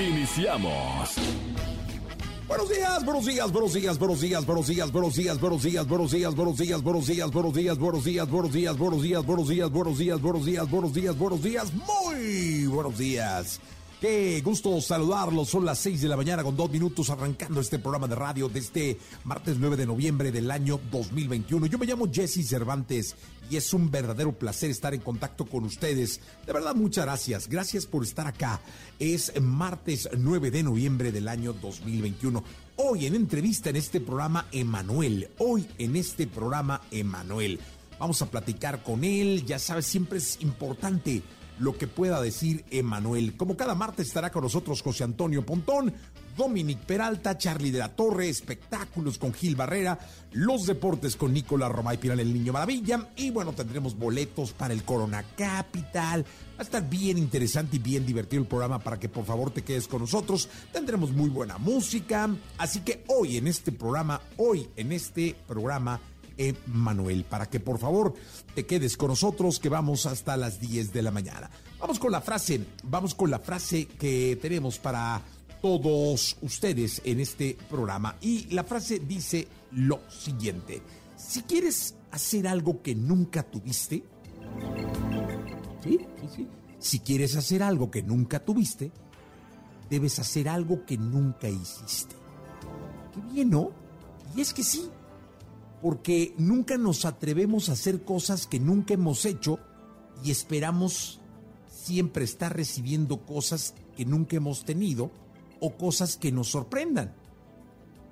Iniciamos. Buenos días, buenos días, buenos días, buenos días, buenos días, buenos días, buenos días, buenos días, buenos días, buenos días, buenos días, buenos días, buenos días, buenos días, buenos días, buenos días, buenos días, buenos días, buenos días, muy buenos días. Qué gusto saludarlos. Son las 6 de la mañana con dos minutos arrancando este programa de radio de este martes 9 de noviembre del año 2021. Yo me llamo Jesse Cervantes y es un verdadero placer estar en contacto con ustedes. De verdad, muchas gracias. Gracias por estar acá. Es martes 9 de noviembre del año 2021. Hoy en entrevista en este programa, Emanuel. Hoy en este programa, Emanuel. Vamos a platicar con él. Ya sabes, siempre es importante lo que pueda decir Emanuel. Como cada martes estará con nosotros José Antonio Pontón, Dominic Peralta, Charlie de la Torre, espectáculos con Gil Barrera, los deportes con Nicolás Romay Piral, el Niño Maravilla, y bueno, tendremos boletos para el Corona Capital. Va a estar bien interesante y bien divertido el programa para que por favor te quedes con nosotros. Tendremos muy buena música. Así que hoy en este programa, hoy en este programa, Emanuel, para que por favor te quedes con nosotros que vamos hasta las 10 de la mañana. Vamos con la frase, vamos con la frase que tenemos para todos ustedes en este programa y la frase dice lo siguiente. Si quieres hacer algo que nunca tuviste. Sí, sí. Si quieres hacer algo que nunca tuviste, debes hacer algo que nunca hiciste. Qué bien, ¿no? Y es que sí, porque nunca nos atrevemos a hacer cosas que nunca hemos hecho y esperamos siempre estar recibiendo cosas que nunca hemos tenido o cosas que nos sorprendan.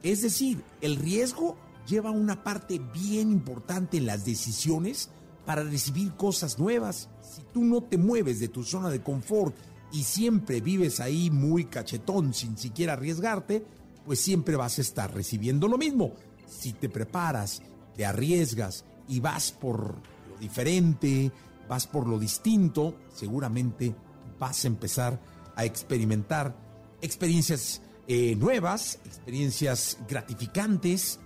Es decir, el riesgo lleva una parte bien importante en las decisiones para recibir cosas nuevas. Si tú no te mueves de tu zona de confort y siempre vives ahí muy cachetón sin siquiera arriesgarte, pues siempre vas a estar recibiendo lo mismo si te preparas, te arriesgas y vas por lo diferente, vas por lo distinto, seguramente vas a empezar a experimentar experiencias eh, nuevas, experiencias gratificantes,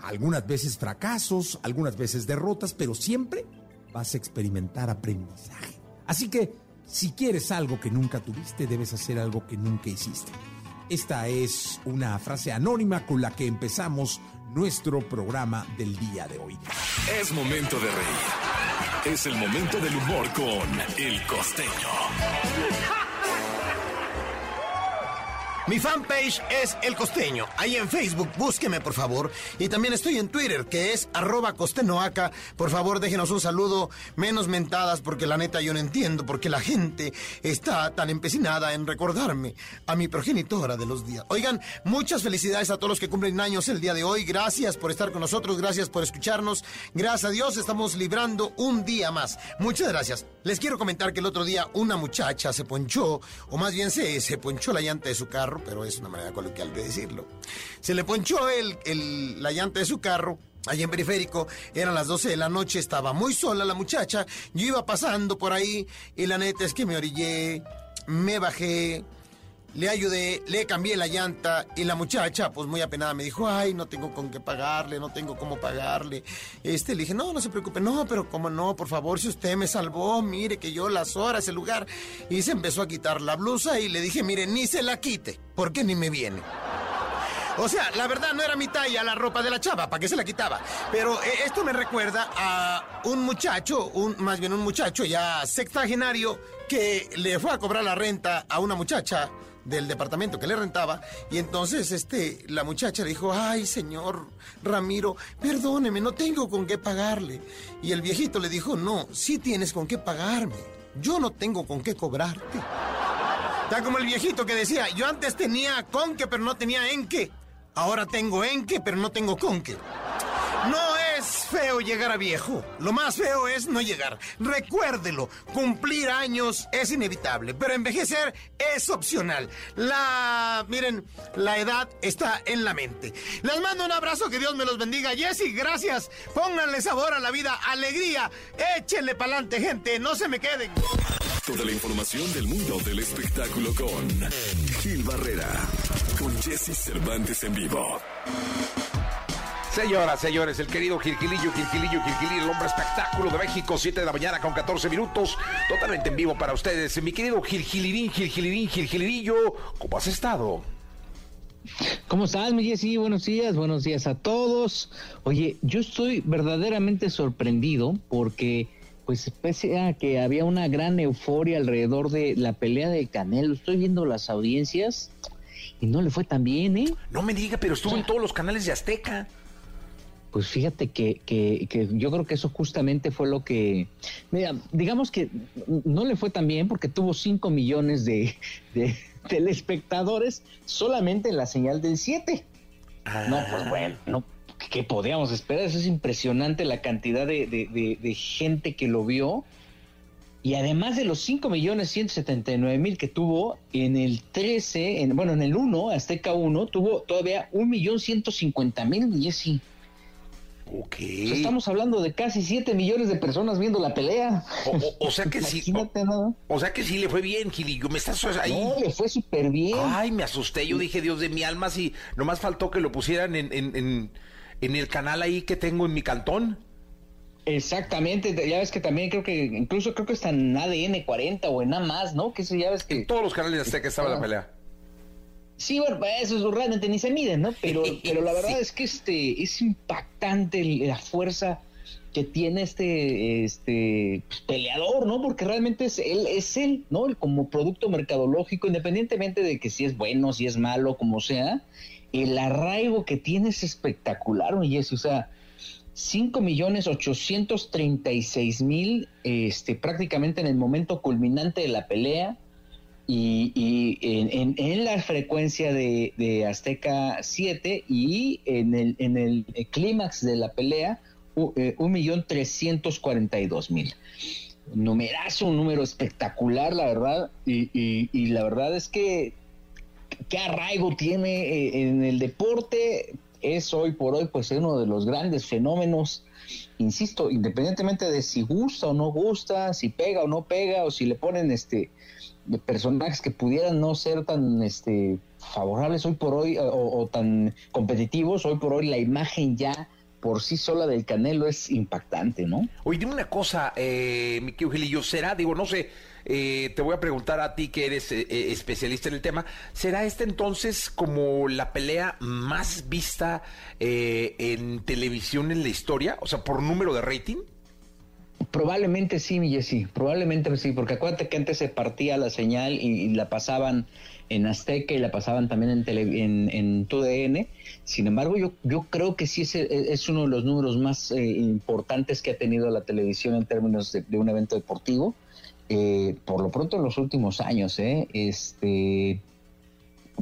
algunas veces fracasos, algunas veces derrotas, pero siempre vas a experimentar aprendizaje. Así que si quieres algo que nunca tuviste, debes hacer algo que nunca hiciste. Esta es una frase anónima con la que empezamos nuestro programa del día de hoy. Es momento de reír. Es el momento del humor con El Costeño. Mi fanpage es El Costeño. Ahí en Facebook, búsqueme por favor. Y también estoy en Twitter, que es arroba costenoaca. Por favor, déjenos un saludo, menos mentadas, porque la neta yo no entiendo por qué la gente está tan empecinada en recordarme a mi progenitora de los días. Oigan, muchas felicidades a todos los que cumplen años el día de hoy. Gracias por estar con nosotros, gracias por escucharnos. Gracias a Dios estamos librando un día más. Muchas gracias. Les quiero comentar que el otro día una muchacha se ponchó, o más bien se, se ponchó la llanta de su carro pero es una manera coloquial de decirlo. Se le ponchó el, la llanta de su carro. Allí en periférico, eran las 12 de la noche, estaba muy sola la muchacha. Yo iba pasando por ahí y la neta es que me orillé, me bajé, le ayudé, le cambié la llanta y la muchacha, pues muy apenada, me dijo, ay, no tengo con qué pagarle, no tengo cómo pagarle. Este, le dije, no, no se preocupe, no, pero como no, por favor, si usted me salvó, mire que yo las horas, el lugar. Y se empezó a quitar la blusa y le dije, mire, ni se la quite, porque ni me viene. O sea, la verdad no era mi talla la ropa de la chava, ¿para qué se la quitaba? Pero eh, esto me recuerda a un muchacho, un, más bien un muchacho ya sextagenario, que le fue a cobrar la renta a una muchacha del departamento que le rentaba y entonces este la muchacha le dijo, "Ay, señor Ramiro, perdóneme, no tengo con qué pagarle." Y el viejito le dijo, "No, sí tienes con qué pagarme. Yo no tengo con qué cobrarte." Está como el viejito que decía, "Yo antes tenía con qué, pero no tenía en qué. Ahora tengo en qué, pero no tengo con qué." Feo llegar a viejo. Lo más feo es no llegar. Recuérdelo, cumplir años es inevitable, pero envejecer es opcional. La, miren, la edad está en la mente. Les mando un abrazo, que Dios me los bendiga. Jessy, gracias. Pónganle sabor a la vida, alegría. Échenle pa'lante, gente, no se me queden. Toda la información del mundo del espectáculo con Gil Barrera, con Jesse Cervantes en vivo. Señoras, señores, el querido Gilquilillo, Gilquilillo, Gilquilillo, el hombre espectáculo de México, 7 de la mañana con 14 minutos, totalmente en vivo para ustedes. Mi querido Gilgilirín, Gilgilirín, Gilgilirillo, ¿cómo has estado? ¿Cómo estás, mi Jessy? Buenos días, buenos días a todos. Oye, yo estoy verdaderamente sorprendido porque, pues, pese a que había una gran euforia alrededor de la pelea de Canelo, estoy viendo las audiencias y no le fue tan bien, ¿eh? No me diga, pero estuvo en todos los canales de Azteca. Pues fíjate que, que, que, yo creo que eso justamente fue lo que, mira, digamos que no le fue tan bien porque tuvo 5 millones de, de, telespectadores solamente en la señal del 7. Ah. No, pues bueno, no, ¿qué podíamos esperar? Eso es impresionante la cantidad de, de, de gente que lo vio. Y además de los 5 millones 179 mil que tuvo en el 13, en, bueno, en el 1, Azteca 1, tuvo todavía 1 millón 150 mil, Ok. estamos hablando de casi 7 millones de personas viendo la pelea. O, sea que sí. O, o, sea que sí le fue bien, Gilillo. Me estás ahí. No, le fue súper bien. Ay, me asusté. Yo dije, Dios de mi alma, si nomás faltó que lo pusieran en, en, en, el canal ahí que tengo en mi cantón. Exactamente, ya ves que también creo que, incluso creo que está en ADN 40 o en nada más, ¿no? Que eso ya ves que... En todos los canales de que estaba la pelea. Sí, bueno, eso es realmente ni se miden, ¿no? Pero, pero la verdad es que este es impactante la fuerza que tiene este este pues, peleador, ¿no? Porque realmente es él, es él, ¿no? como producto mercadológico, independientemente de que si es bueno, si es malo, como sea, el arraigo que tiene es espectacular, oye, o sea, 5 millones 836 mil, este, prácticamente en el momento culminante de la pelea, y, en, la frecuencia de, Azteca 7 y en el, en el clímax de la pelea, eh, y dos mil. Numerazo, un número espectacular, la verdad, y, la verdad es que qué arraigo tiene eh, en el deporte, es hoy por hoy pues uno de los grandes fenómenos insisto, independientemente de si gusta o no gusta, si pega o no pega, o si le ponen este de personajes que pudieran no ser tan este favorables hoy por hoy o, tan competitivos, hoy por hoy la imagen ya por sí sola del Canelo es impactante, ¿no? Oye, dime una cosa, eh, mi querido ¿será, digo, no sé, eh, te voy a preguntar a ti que eres eh, eh, especialista en el tema, ¿será este entonces como la pelea más vista en televisión en la historia? O sea, por número de rating. Probablemente sí, mi Jessy, probablemente sí, porque acuérdate que antes se partía la señal y, la pasaban en Azteca y la pasaban también en, tele, en, en TUDN. Sin embargo, yo, yo creo que sí es, es uno de los números más eh, importantes que ha tenido la televisión en términos de, un evento deportivo. Eh, por lo pronto en los últimos años, ¿eh? este,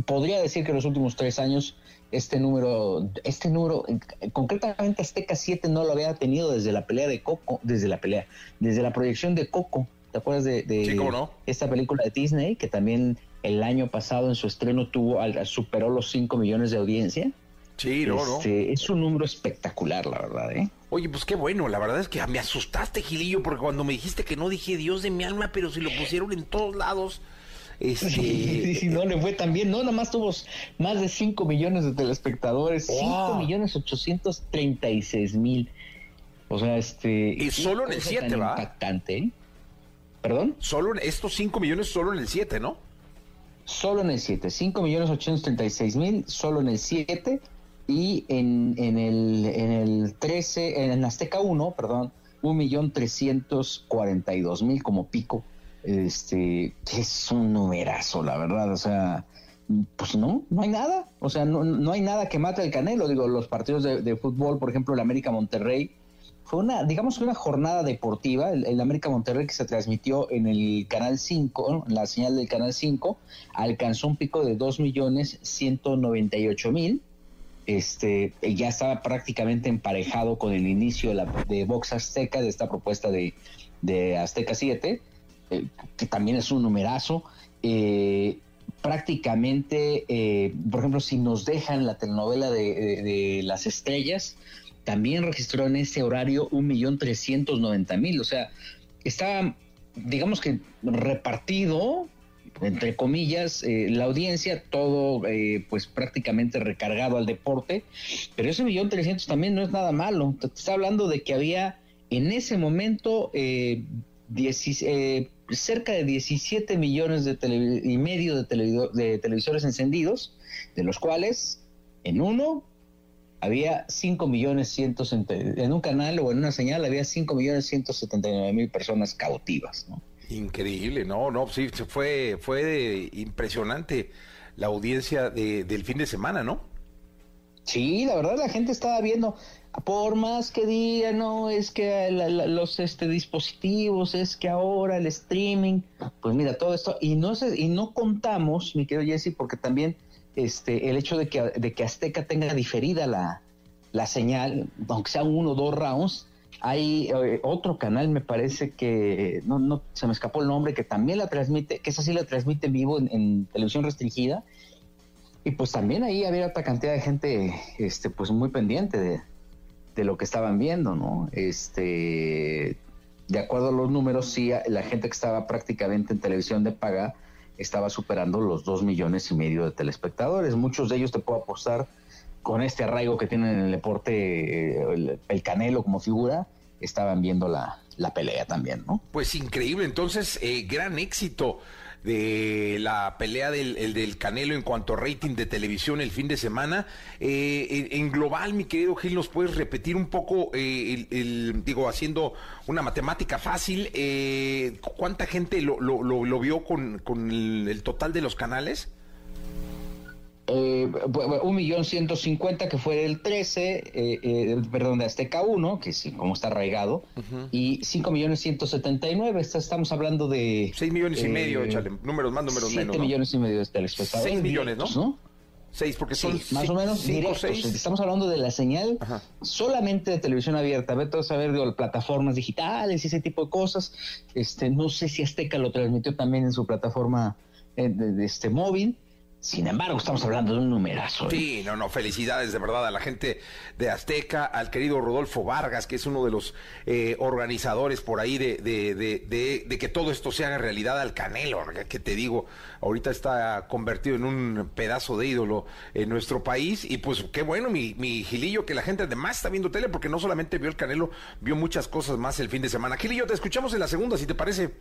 podría decir que en los últimos tres años este número, este número, concretamente Azteca 7 no lo había tenido desde la pelea de Coco, desde la pelea, desde la proyección de Coco. ¿Te acuerdas de, esta película de Disney que también el año pasado en su estreno tuvo superó los 5 millones de audiencia? Sí, no, no. Este, es un número espectacular, la verdad, ¿eh? Oye, pues qué bueno, la verdad es que me asustaste, Gilillo, porque cuando me dijiste que no dije Dios de mi alma, pero si lo pusieron en todos lados, este... Sí, no le fue tan bien, no, nomás tuvo más de 5 millones de telespectadores, 5 millones 836 mil. O sea, este... Y solo en el 7, ¿va? Impactante, ¿eh? ¿Perdón? Solo estos 5 millones solo en el 7, ¿no? Solo en el 7, 5 millones 836 mil, solo en el 7 y en, en, el, en el 13, en Azteca 1, perdón, un millón trescientos cuarenta y dos mil como pico este, es un numerazo, la verdad, o sea, pues no, no hay nada, o sea, no, no hay nada que mate el Canelo, digo, los partidos de, fútbol, por ejemplo, el América Monterrey, fue una, digamos una jornada deportiva, el, América Monterrey que se transmitió en el Canal 5, en la señal del Canal 5, alcanzó un pico de 2 millones 198 mil, este, ya estaba prácticamente emparejado con el inicio de, la, de Vox Azteca, de esta propuesta de, de Azteca 7, eh, que también es un numerazo. Eh, prácticamente, eh, por ejemplo, si nos dejan la telenovela de, Las Estrellas, también registró en ese horario un millón trescientos noventa mil, o sea, estaba, digamos que repartido entre comillas, eh, la audiencia, todo eh, pues prácticamente recargado al deporte, pero ese millón trescientos también no es nada malo. Te está hablando de que había en ese momento eh, cerca de 17 millones de y medio de, de televisores encendidos, de los cuales en uno había 5 millones cientos en un canal o en una señal había 5 millones 179 mil personas cautivas, ¿no? Increíble, no, no, sí, fue, fue impresionante la audiencia de, del fin de semana, ¿no? Sí, la verdad la gente estaba viendo, por más que digan, no, es que los este, dispositivos, es que ahora el streaming, pues mira, todo esto, y no, se, y no contamos, mi querido Jesse, porque también este, el hecho de que, de que Azteca tenga diferida la, la señal, aunque sea uno o dos rounds, hay eh, otro canal, me parece que no, no se me escapó el nombre, que también la transmite, que esa sí la transmite en vivo en, televisión restringida. Y pues también ahí había otra cantidad de gente, este, pues muy pendiente de, de lo que estaban viendo, ¿no? Este, de acuerdo a los números, sí, la gente que estaba prácticamente en televisión de paga estaba superando los dos millones y medio de telespectadores. Muchos de ellos te puedo apostar con este arraigo que tienen en el deporte, eh, el, Canelo como figura, estaban viendo la, pelea también, ¿no? Pues increíble, entonces, eh, gran éxito de la pelea del, del, Canelo en cuanto a rating de televisión el fin de semana. Eh, en, global, mi querido Gil, ¿nos puedes repetir un poco, el, digo, haciendo una matemática fácil, cuánta gente lo, lo, lo, vio con, con el, total de los canales? Eh, un millón ciento cincuenta que fue el 13, eh, eh, perdón, de Azteca 1, que sí, como está arraigado, y 5 millones ciento setenta y nueve, estamos hablando de... 6 millones y medio, eh, échale, números más, números menos. 7 millones y medio de telespectadores. 6 millones, ¿no? 6, porque son más o menos cinco, directos. Estamos hablando de la señal solamente de televisión abierta. Vete a saber de plataformas digitales y ese tipo de cosas. Este, no sé si Azteca lo transmitió también en su plataforma de, este móvil sin embargo, estamos hablando de un numerazo. ¿eh? Sí, no, no, felicidades de verdad a la gente de Azteca, al querido Rodolfo Vargas, que es uno de los eh, organizadores por ahí de, de, de, de, que todo esto se haga realidad al Canelo, que te digo, ahorita está convertido en un pedazo de ídolo en nuestro país. Y pues qué bueno, mi, mi Gilillo, que la gente además está viendo tele, porque no solamente vio el Canelo, vio muchas cosas más el fin de semana. Gilillo, te escuchamos en la segunda, si te parece.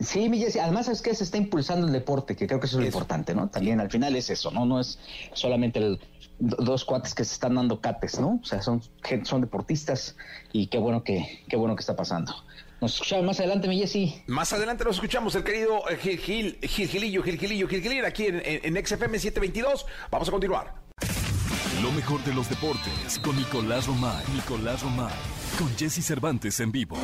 Sí, además es que se está impulsando el deporte, que creo que eso es lo importante, ¿no? También al final es eso, ¿no? No es solamente el, dos cuates que se están dando cates, ¿no? O sea, son son deportistas y qué bueno que qué bueno que está pasando. Nos escuchamos más adelante, mi Jessy. Más adelante nos escuchamos, el querido eh, Gil, Gil, Gil Gilillo, Gil Gilillo, Gil Gilillo, aquí en, en, XFM 722. Vamos a continuar. Lo mejor de los deportes con Nicolás Romay. Nicolás Romay. Con Jesse Cervantes en vivo.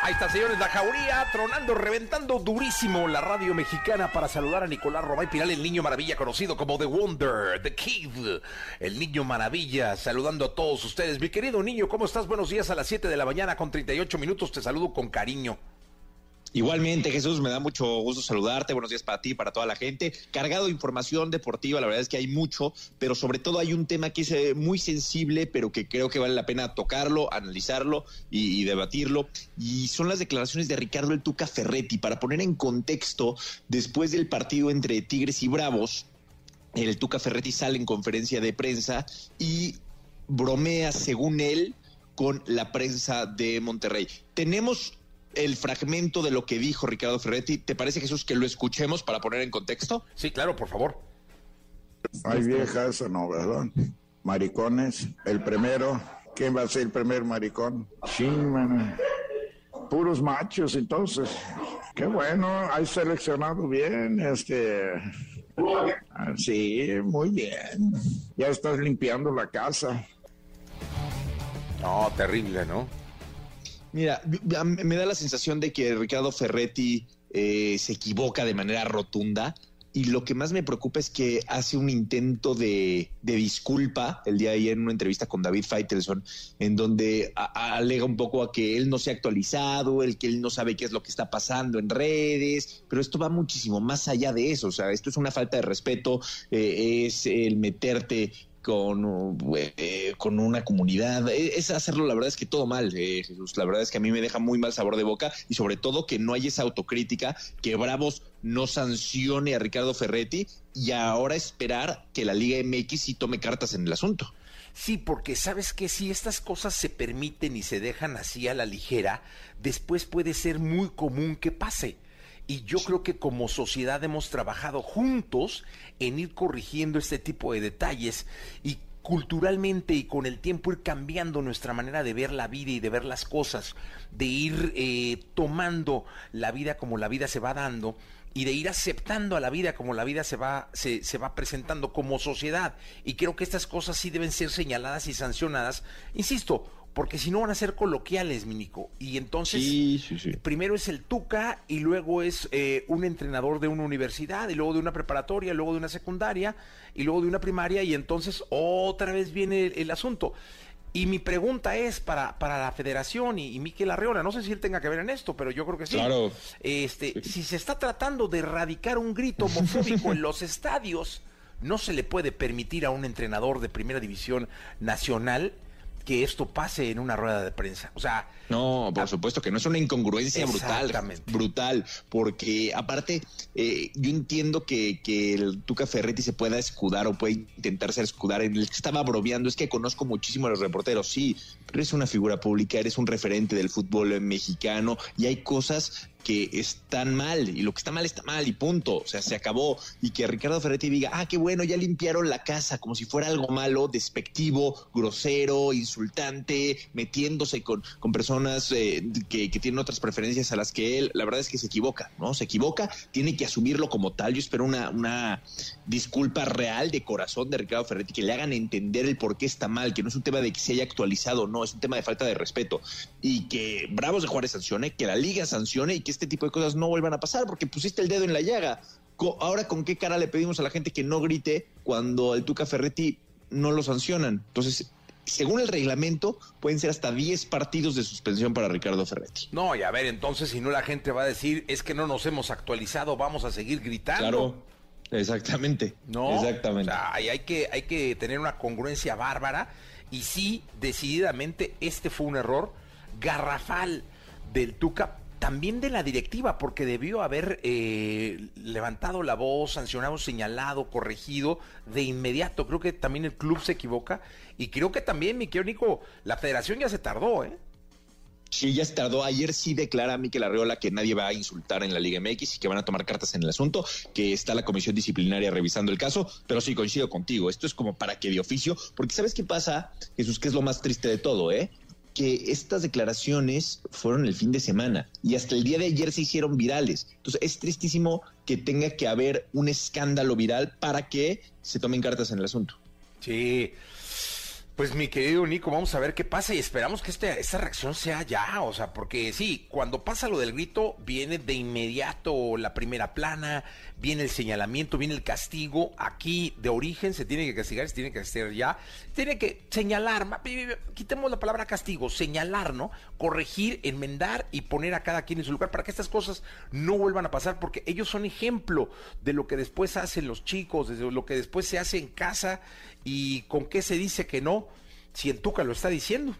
Ahí está, señores, la jauría tronando, reventando durísimo la radio mexicana para saludar a Nicolás Romay Piral, el niño maravilla conocido como The Wonder, The Kid, el niño maravilla, saludando a todos ustedes. Mi querido niño, ¿cómo estás? Buenos días a las 7 de la mañana con 38 minutos, te saludo con cariño. Igualmente, Jesús, me da mucho gusto saludarte. Buenos días para ti, para toda la gente. Cargado de información deportiva, la verdad es que hay mucho, pero sobre todo hay un tema que es eh, muy sensible, pero que creo que vale la pena tocarlo, analizarlo y, debatirlo. Y son las declaraciones de Ricardo El Tuca Ferretti. Para poner en contexto, después del partido entre Tigres y Bravos, el Tuca Ferretti sale en conferencia de prensa y bromea, según él, con la prensa de Monterrey. Tenemos el fragmento de lo que dijo Ricardo Ferretti. ¿Te parece, Jesús, que lo escuchemos para poner en contexto? Sí, claro, por favor. Hay viejas no, ¿verdad? Maricones. El primero, ¿quién va a ser el primer maricón? Sí, Puros machos, entonces. Qué bueno, hay seleccionado bien, este. Sí, muy bien. Ya estás limpiando la casa. No, terrible, ¿no? Mira, me da la sensación de que Ricardo Ferretti eh, se equivoca de manera rotunda y lo que más me preocupa es que hace un intento de, disculpa el día de ayer en una entrevista con David Feitelson, en donde alega un poco a que él no se ha actualizado, el que él no sabe qué es lo que está pasando en redes, pero esto va muchísimo más allá de eso, o sea, esto es una falta de respeto, eh, es el meterte con, eh, con una comunidad. E, es hacerlo, la verdad es que todo mal, eh, Jesús. La verdad es que a mí me deja muy mal sabor de boca y sobre todo que no hay esa autocrítica, que Bravos no sancione a Ricardo Ferretti y ahora esperar que la Liga MX sí tome cartas en el asunto. Sí, porque sabes que si estas cosas se permiten y se dejan así a la ligera, después puede ser muy común que pase. Y yo creo que como sociedad hemos trabajado juntos en ir corrigiendo este tipo de detalles y culturalmente y con el tiempo ir cambiando nuestra manera de ver la vida y de ver las cosas, de ir eh, tomando la vida como la vida se va dando y de ir aceptando a la vida como la vida se va, se, se, va presentando como sociedad. Y creo que estas cosas sí deben ser señaladas y sancionadas. Insisto, porque si no van a ser coloquiales, Minico. Y entonces, primero es el Tuca y luego es eh, un entrenador de una universidad y luego de una preparatoria, luego de una secundaria y luego de una primaria y entonces otra vez viene el, asunto. Y mi pregunta es para, para la federación y, y Miquel Arreola, no sé si él tenga que ver en esto, pero yo creo que sí. Claro. Este, si se está tratando de erradicar un grito homofóbico en los estadios, no se le puede permitir a un entrenador de primera división nacional que esto pase en una rueda de prensa. O sea, no, por supuesto que no es una incongruencia brutal, brutal, porque aparte eh, yo entiendo que, que el Tuca Ferretti se pueda escudar o puede intentarse escudar en el que estaba bromeando, es que conozco muchísimo a los reporteros, sí, pero eres una figura pública, eres un referente del fútbol mexicano y hay cosas que están mal y lo que está mal está mal y punto, o sea, se acabó. Y que Ricardo Ferretti diga, ah, qué bueno, ya limpiaron la casa como si fuera algo malo, despectivo, grosero, insultante, metiéndose con, con personas eh, que, que, tienen otras preferencias a las que él, la verdad es que se equivoca, ¿no? Se equivoca, tiene que asumirlo como tal, yo espero una, una disculpa real de corazón de Ricardo Ferretti, que le hagan entender el por qué está mal, que no es un tema de que se haya actualizado, no, es un tema de falta de respeto. Y que Bravos de Juárez sancione, que la liga sancione y este tipo de cosas no vuelvan a pasar porque pusiste el dedo en la llaga. Ahora, ¿con qué cara le pedimos a la gente que no grite cuando el Tuca Ferretti no lo sancionan? Entonces, según el reglamento, pueden ser hasta 10 partidos de suspensión para Ricardo Ferretti. No, y a ver, entonces, si no, la gente va a decir, es que no nos hemos actualizado, vamos a seguir gritando. Claro. Exactamente. No. Exactamente. O sea, hay, que, hay que tener una congruencia bárbara. Y sí, decididamente, este fue un error garrafal del Tuca también de la directiva, porque debió haber eh, levantado la voz, sancionado, señalado, corregido de inmediato. Creo que también el club se equivoca y creo que también, mi querido la federación ya se tardó, ¿eh? Sí, ya se tardó. Ayer sí declara a Miquel Arreola que nadie va a insultar en la Liga MX y que van a tomar cartas en el asunto, que está la comisión disciplinaria revisando el caso, pero sí coincido contigo. Esto es como para que de oficio, porque ¿sabes qué pasa, Jesús? Que es lo más triste de todo, ¿eh? Que estas declaraciones fueron el fin de semana y hasta el día de ayer se hicieron virales. Entonces es tristísimo que tenga que haber un escándalo viral para que se tomen cartas en el asunto. Sí, pues mi querido Nico, vamos a ver qué pasa y esperamos que este, esta reacción sea ya, o sea, porque sí, cuando pasa lo del grito, viene de inmediato la primera plana, viene el señalamiento, viene el castigo, aquí de origen se tiene que castigar, se tiene que castigar ya, tiene que señalar, quitemos la palabra castigo, señalar, ¿no? Corregir, enmendar y poner a cada quien en su lugar para que estas cosas no vuelvan a pasar, porque ellos son ejemplo de lo que después hacen los chicos, de lo que después se hace en casa y con qué se dice que no, si el Tuca lo está diciendo.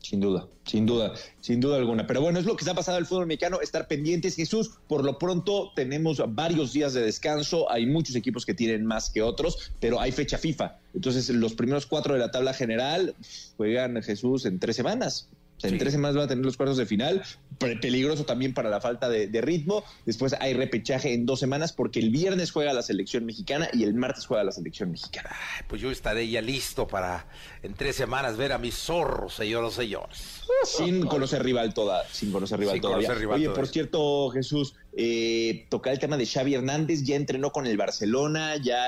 Sin duda, sin duda, sin duda alguna. Pero bueno, es lo que está pasando el fútbol mexicano, estar pendientes, Jesús. Por lo pronto tenemos varios días de descanso, hay muchos equipos que tienen más que otros, pero hay fecha FIFA. Entonces los primeros cuatro de la tabla general juegan Jesús en tres semanas en tres semanas van a tener los cuartos de final. Peligroso también para la falta de, ritmo. Después hay repechaje en dos semanas porque el viernes juega la selección mexicana y el martes juega la selección mexicana. pues yo estaré ya listo para en tres semanas ver a mis zorros, señoras señores. Sin conocer rival toda, sin conocer rival todavía. Oye, por cierto, Jesús, eh, tocar el tema de Xavi Hernández, ya entrenó con el Barcelona, ya,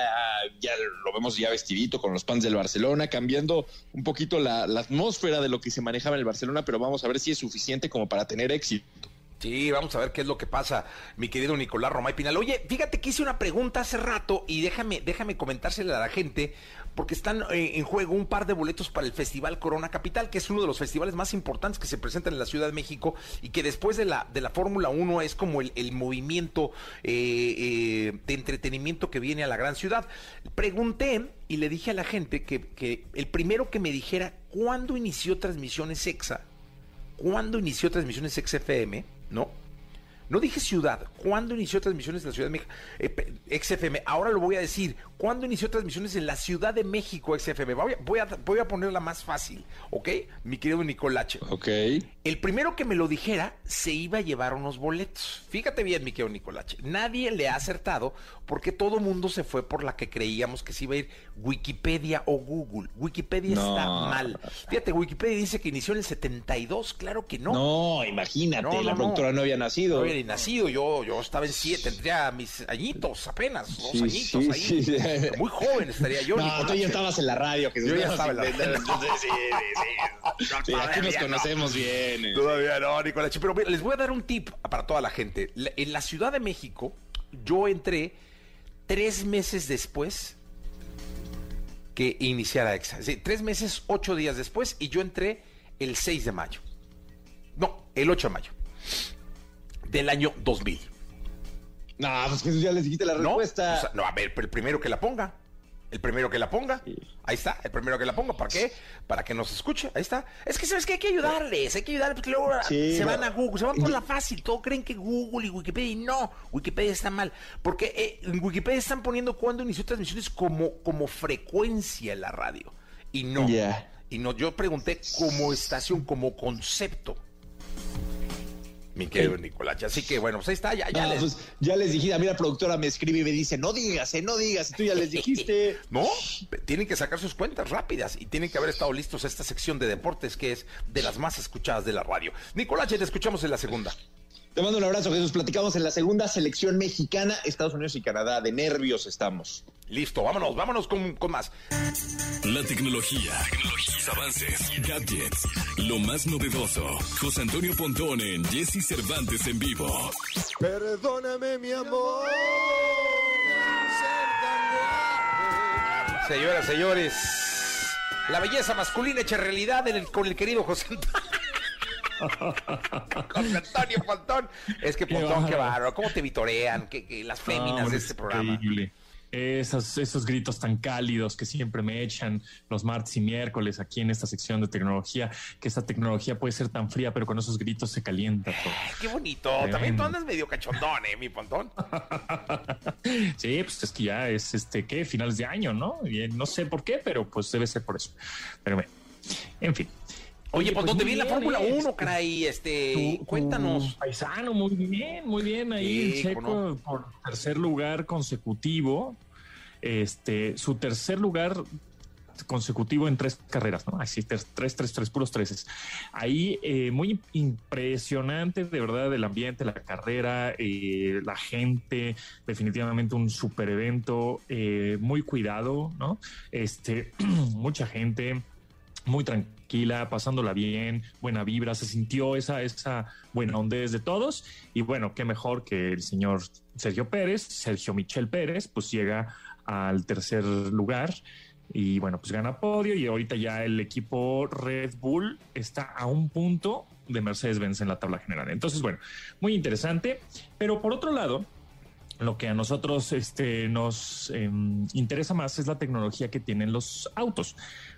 ya lo vemos ya vestidito con los pants del Barcelona, cambiando un poquito la, atmósfera de lo que se manejaba en el Barcelona, pero vamos a ver si es suficiente como para tener éxito. Sí, vamos a ver qué es lo que pasa, mi querido Nicolás Romay Pinal. Oye, fíjate que hice una pregunta hace rato y déjame, déjame comentársela a la gente, porque están eh, en juego un par de boletos para el Festival Corona Capital, que es uno de los festivales más importantes que se presentan en la Ciudad de México y que después de la, de la Fórmula 1 es como el, movimiento eh, eh, de entretenimiento que viene a la gran ciudad. Pregunté y le dije a la gente que, que el primero que me dijera cuándo inició transmisiones EXA, cuándo inició transmisiones XFM, ¿no? No dije ciudad. ¿Cuándo inició transmisiones en la Ciudad de México? Eh, XFM. Ahora lo voy a decir. ¿Cuándo inició transmisiones en la Ciudad de México XFM? Voy a, voy a, voy a ponerla más fácil, ¿ok? Mi querido Nicolache. Ok. El primero que me lo dijera se iba a llevar unos boletos. Fíjate bien, mi querido Nicolache. Nadie le ha acertado porque todo mundo se fue por la que creíamos que se iba a ir Wikipedia o Google. Wikipedia No. está mal. Fíjate, Wikipedia dice que inició en el 72. Claro que no. No, imagínate, No, no, la productora no había nacido. No había nacido, yo, yo estaba en siete, tendría mis añitos apenas, dos Sí, añitos sí, ahí. sí. Muy joven estaría yo. No, tú ya estabas en la radio. Jesús. Yo ya estaba en la radio. Sí, sí, sí, aquí nos no. conocemos bien. eh. Todavía no, Nicolache. Pero mira, les voy a dar un tip para toda la gente. En la Ciudad de México, yo entré tres meses después que iniciara EXA. Sí, tres meses, ocho días después, y yo entré el 6 de mayo. No, el 8 de mayo. Del año 2000. No, pues Jesús, ya les dijiste la ¿No? respuesta. O sea, no, a ver, pero el primero que la ponga. El primero que la ponga. Ahí está, el primero que la ponga. ¿Para qué? Para que nos escuche. Ahí está. Es que sabes que hay que ayudarles, hay que ayudarles porque luego Sí, se van a Google, se van por la fácil. Todos creen que Google y Wikipedia y no, Wikipedia está mal. Porque eh, en Wikipedia están poniendo cuando inició transmisiones como, como frecuencia en la radio. Y no. Y no, yo pregunté como estación, como concepto. Mi querido Nicolás. Así que bueno, pues ahí está, ya, ya No, les- pues ya les dije, a mí la productora me escribe y me dice, no digas, eh, no digas, tú ya les dijiste. No, tienen que sacar sus cuentas rápidas y tienen que haber estado listos a esta sección de deportes que es de las más escuchadas de la radio. Nicolás, ya te escuchamos en la segunda. Te mando un abrazo, Jesús. Platicamos en la segunda selección mexicana, Estados Unidos y Canadá. De nervios estamos. Listo, vámonos, vámonos con, con más. La tecnología, sus avances, gadgets, lo más novedoso. José Antonio Pontón en Jesse Cervantes en vivo. Perdóname, mi amor. Señoras, señores, la belleza masculina hecha realidad en el- con el querido José Antonio. José Antonio Pontón. Es que Pontón, qué bárbaro. ¿Cómo te vitorean? Que, que las féminas de este es programa. increíble. Esos, esos gritos tan cálidos que siempre me echan los martes y miércoles aquí en esta sección de tecnología, que esta tecnología puede ser tan fría, pero con esos gritos se calienta todo. Qué bonito. También tú andas medio cachondón, ¿eh, mi Pontón? Sí, pues es que ya es este, ¿qué? Finales de año, ¿no? Y, eh, no sé por qué, pero pues debe ser por eso. Pero bueno, en fin. Oye, pues, ¿dónde muy viene la Fórmula eh, 1, caray? Este, tu- tu cuéntanos. Paisano, muy bien, muy bien. Ahí Sí, el Checo no. por tercer lugar consecutivo. Este, su tercer lugar consecutivo en tres carreras, ¿no? Así, tres, tres, tres, tres, puros treses. Ahí, eh, muy impresionante, de verdad, el ambiente, la carrera, eh, la gente, definitivamente un super evento, eh, muy cuidado, ¿no? Este, mucha gente, muy tranquila, pasándola bien, buena vibra, se sintió esa, esa buena hondez de todos. Y bueno, qué mejor que el señor Sergio Pérez, Sergio Michel Pérez, pues llega al tercer lugar y bueno, pues gana podio y ahorita ya el equipo Red Bull está a un punto de Mercedes-Benz en la tabla general. Entonces, bueno, muy interesante. Pero por otro lado, lo que a nosotros este, nos eh, interesa más es la tecnología que tienen los autos,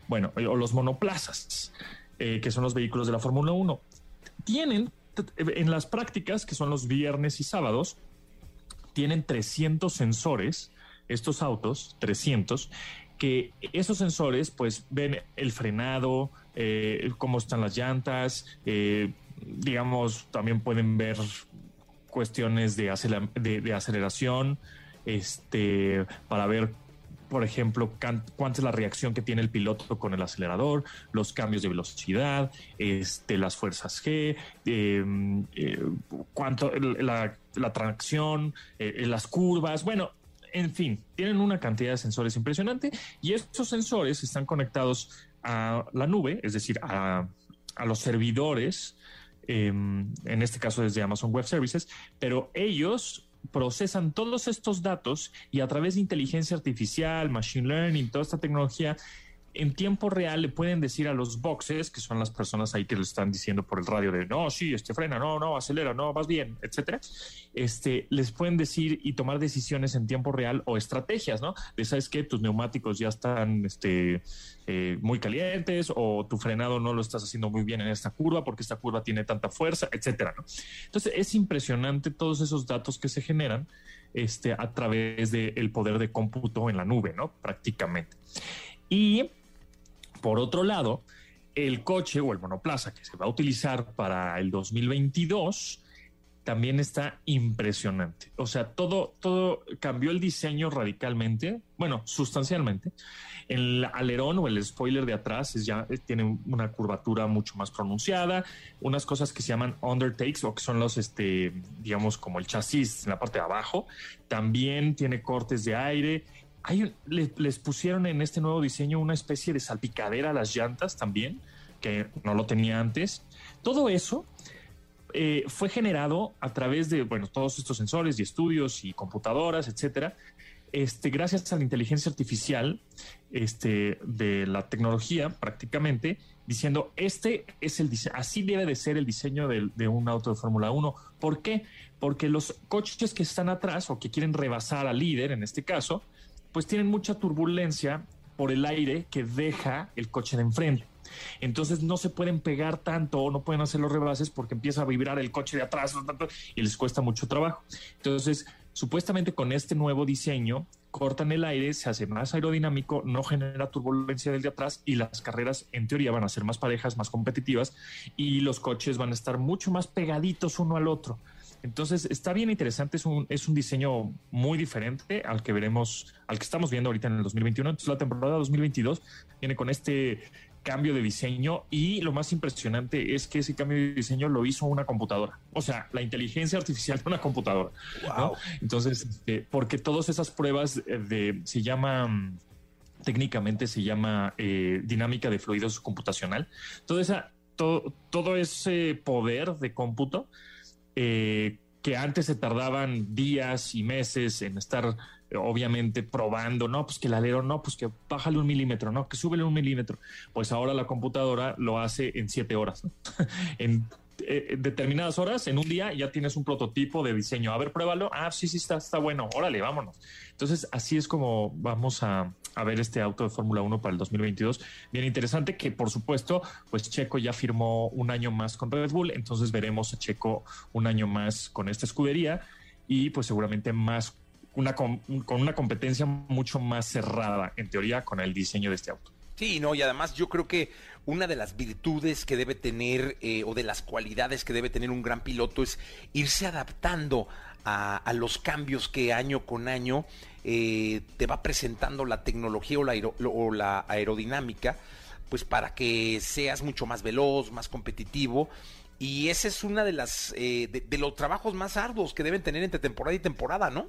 bueno, o los monoplazas, eh, que son los vehículos de la Fórmula 1. Tienen en las prácticas, que son los viernes y sábados, tienen 300 sensores, estos autos, 300, que esos sensores pues ven el frenado, eh, cómo están las llantas, eh, digamos, también pueden ver cuestiones de, de aceleración, este, para ver, por ejemplo, cuánta es la reacción que tiene el piloto con el acelerador, los cambios de velocidad, este, las fuerzas G, eh, eh, cuánto la, la tracción, eh, las curvas, bueno. En fin, tienen una cantidad de sensores impresionante y estos sensores están conectados a la nube, es decir, a, a los servidores em, en este caso desde Amazon Web Services, pero ellos procesan todos estos datos y a través de inteligencia artificial, machine learning, toda esta tecnología, en tiempo real le pueden decir a los boxes, que son las personas ahí que le están diciendo por el radio de no, sí, este frena, no, no, acelera, no, vas bien, etcétera. Este, les pueden decir y tomar decisiones en tiempo real o estrategias, ¿no? De sabes que tus neumáticos ya están este, eh, muy calientes o tu frenado no lo estás haciendo muy bien en esta curva porque esta curva tiene tanta fuerza, etcétera, ¿no? Entonces es impresionante todos esos datos que se generan este, a través del poder de cómputo en la nube, ¿no? Prácticamente. Y por otro lado, el coche o el monoplaza que se va a utilizar para el 2022 también está impresionante. O sea, todo, todo cambió el diseño radicalmente, bueno, sustancialmente. El alerón o el spoiler de atrás es ya tiene una curvatura mucho más pronunciada, unas cosas que se llaman undertakes o que son los, este, digamos, como el chasis en la parte de abajo. También tiene cortes de aire hay, les, pusieron en este nuevo diseño una especie de salpicadera a las llantas también, que no lo tenía antes. Todo eso eh, fue generado a través de, bueno, todos estos sensores y estudios y computadoras, etcétera, este, gracias a la inteligencia artificial este, de la tecnología prácticamente, diciendo, este es el diseño, así debe de ser el diseño de, de un auto de Fórmula 1. ¿Por qué? Porque los coches que están atrás o que quieren rebasar al líder, en este caso, pues tienen mucha turbulencia por el aire que deja el coche de enfrente. Entonces no se pueden pegar tanto o no pueden hacer los rebases porque empieza a vibrar el coche de atrás y les cuesta mucho trabajo. Entonces, supuestamente con este nuevo diseño, cortan el aire, se hace más aerodinámico, no genera turbulencia del de atrás y las carreras en teoría van a ser más parejas, más competitivas y los coches van a estar mucho más pegaditos uno al otro. Entonces está bien interesante, es un, es un diseño muy diferente al que veremos, al que estamos viendo ahorita en el 2021. Entonces la temporada 2022 viene con este cambio de diseño y lo más impresionante es que ese cambio de diseño lo hizo una computadora, o sea, la inteligencia artificial de una computadora. Entonces, este, porque todas esas pruebas de, se llama, técnicamente se llama eh, dinámica de fluidos computacional, toda esa, todo, todo ese poder de cómputo eh, que antes se tardaban días y meses en estar obviamente probando, no, pues que el alero, no, pues que bájale un milímetro, no, que súbele un milímetro. Pues ahora la computadora lo hace en siete horas, en eh, determinadas horas, en un día ya tienes un prototipo de diseño. A ver, pruébalo. Ah, sí, sí, está, está bueno. Órale, vámonos. Entonces, así es como vamos a, a ver este auto de Fórmula 1 para el 2022. Bien interesante que, por supuesto, pues Checo ya firmó un año más con Red Bull, entonces veremos a Checo un año más con esta escudería y pues seguramente más una con una competencia mucho más cerrada, en teoría, con el diseño de este auto. Sí, no, y además yo creo que una de las virtudes que debe tener eh, o de las cualidades que debe tener un gran piloto es irse adaptando a, los cambios que año con año eh, te va presentando la tecnología o la, aerodinámica, pues para que seas mucho más veloz, más competitivo. Y ese es una de las eh, de los trabajos más arduos que deben tener entre temporada y temporada, ¿no?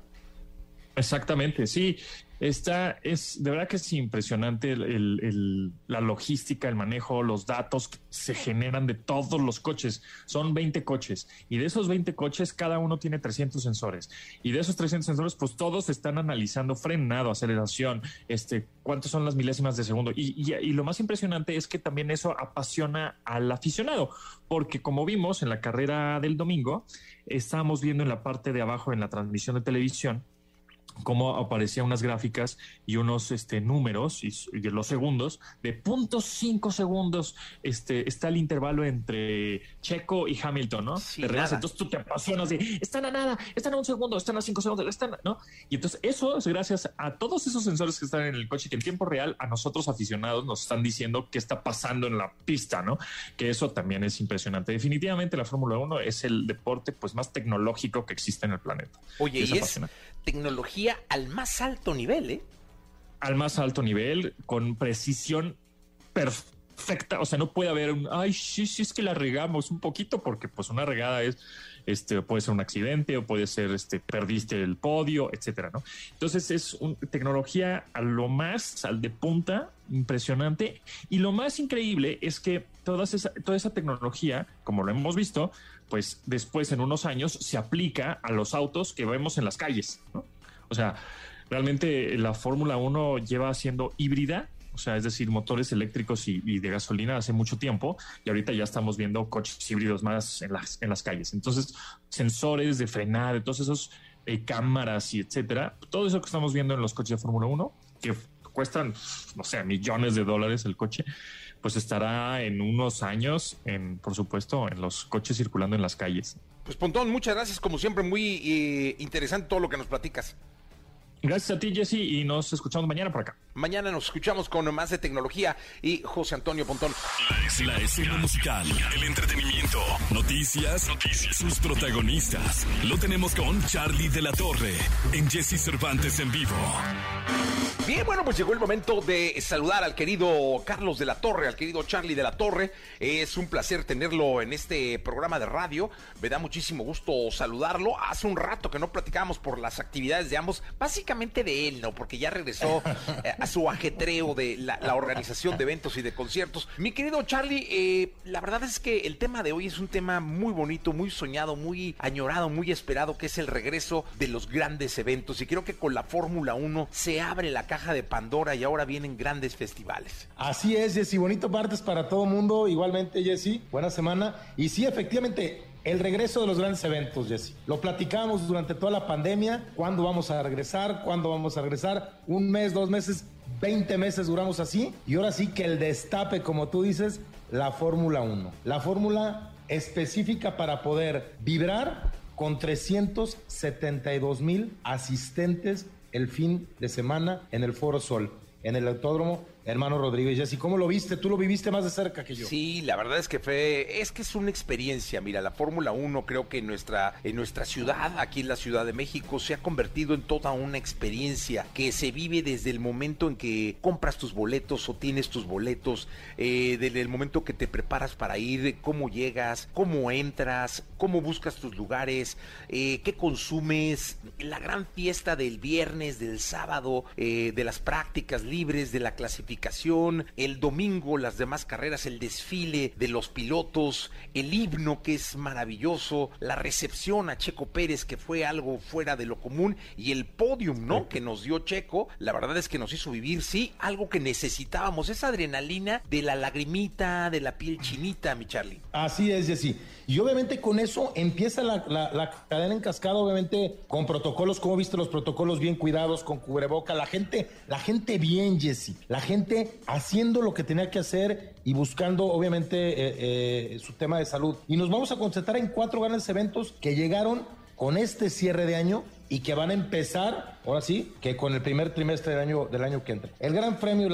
Exactamente, sí. Está, es de verdad que es impresionante la logística, el manejo, los datos que se generan de todos los coches. Son 20 coches y de esos 20 coches cada uno tiene 300 sensores y de esos 300 sensores pues todos están analizando frenado, aceleración, este, cuántas son las milésimas de segundo y, y lo más impresionante es que también eso apasiona al aficionado porque como vimos en la carrera del domingo, estábamos viendo en la parte de abajo en la transmisión de televisión cómo aparecían unas gráficas y unos este, números y, de los segundos de puntos cinco segundos este, está el intervalo entre Checo y Hamilton, ¿no? entonces tú te apasionas de están a nada, están a un segundo, están a cinco segundos, están, ¿no? Y entonces eso es gracias a todos esos sensores que están en el coche que en tiempo real a nosotros aficionados nos están diciendo qué está pasando en la pista, ¿no? Que eso también es impresionante. Definitivamente la Fórmula 1 es el deporte pues más tecnológico que existe en el planeta. Oye, y es tecnología al más alto nivel, ¿eh? Al más alto nivel, con precisión perfecta o sea, no puede haber un, ay, sí, sí, es que la regamos un poquito, porque pues una regada es, este, puede ser un accidente o puede ser, este, perdiste el podio, etcétera, ¿no? Entonces es una tecnología a lo más, al de punta, impresionante. Y lo más increíble es que toda esa, toda esa tecnología, como lo hemos visto, pues después en unos años se aplica a los autos que vemos en las calles. O sea, realmente la Fórmula 1 lleva siendo híbrida o sea, es decir, motores eléctricos y, de gasolina hace mucho tiempo y ahorita ya estamos viendo coches híbridos más en las, en las calles. Entonces, sensores de frenar, de todos esos eh, cámaras y etcétera, todo eso que estamos viendo en los coches de Fórmula 1, que cuestan, no sé, millones de dólares el coche, pues estará en unos años, en, por supuesto, en los coches circulando en las calles. Pues Pontón, muchas gracias, como siempre, muy eh, interesante todo lo que nos platicas. Gracias a ti, Jesse, y nos escuchamos mañana por acá. Mañana nos escuchamos con más de tecnología y José Antonio Pontón. La escena, musical, el entretenimiento, noticias, noticias, sus protagonistas. Lo tenemos con Charlie de la Torre en Jesse Cervantes en vivo. Bien, bueno, pues llegó el momento de saludar al querido Carlos de la Torre, al querido Charlie de la Torre. Es un placer tenerlo en este programa de radio. Me da muchísimo gusto saludarlo. Hace un rato que no platicábamos por las actividades de ambos, básicamente de él, ¿no? Porque ya regresó eh, a su ajetreo de la, organización de eventos y de conciertos. Mi querido Charlie, eh, la verdad es que el tema de hoy es un tema muy bonito, muy soñado, muy añorado, muy esperado, que es el regreso de los grandes eventos. Y creo que con la Fórmula 1 se abre la caja de Pandora y ahora vienen grandes festivales. Así es, Jessy, bonito martes para todo mundo, igualmente Jessy, buena semana. Y sí, efectivamente, el regreso de los grandes eventos, Jessy. Lo platicamos durante toda la pandemia, cuándo vamos a regresar, cuándo vamos a regresar, un mes, dos meses, 20 meses duramos así. Y ahora sí que el destape, como tú dices, la Fórmula 1. La fórmula específica para poder vibrar con 372 mil asistentes el fin de semana en el Foro Sol, en el Autódromo hermano Rodríguez. ¿Y cómo lo viste? Tú lo viviste más de cerca que yo. Sí, la verdad es que fue, es que es una experiencia. Mira, la Fórmula 1 creo que en nuestra, en nuestra ciudad, aquí en la Ciudad de México, se ha convertido en toda una experiencia que se vive desde el momento en que compras tus boletos o tienes tus boletos, eh, desde el momento que te preparas para ir, cómo llegas, cómo entras, cómo buscas tus lugares, eh, qué consumes, la gran fiesta del viernes, del sábado, eh, de las prácticas libres, de la clasificación el domingo las demás carreras, el desfile de los pilotos, el himno que es maravilloso, la recepción a Checo Pérez que fue algo fuera de lo común y el podium, ¿no? Que nos dio Checo, la verdad es que nos hizo vivir, sí, algo que necesitábamos, esa adrenalina de la lagrimita, de la piel chinita, mi Charlie. Así es, Jessy. Y obviamente con eso empieza la, cadena en cascada, obviamente con protocolos, como viste los protocolos bien cuidados, con cubreboca, la gente, la gente bien, Jesse, la haciendo lo que tenía que hacer y buscando obviamente eh, eh, su tema de salud. Y nos vamos a concentrar en cuatro grandes eventos que llegaron con este cierre de año y que van a empezar, ahora sí, que con el primer trimestre del año, del año que entra. El Gran Premio de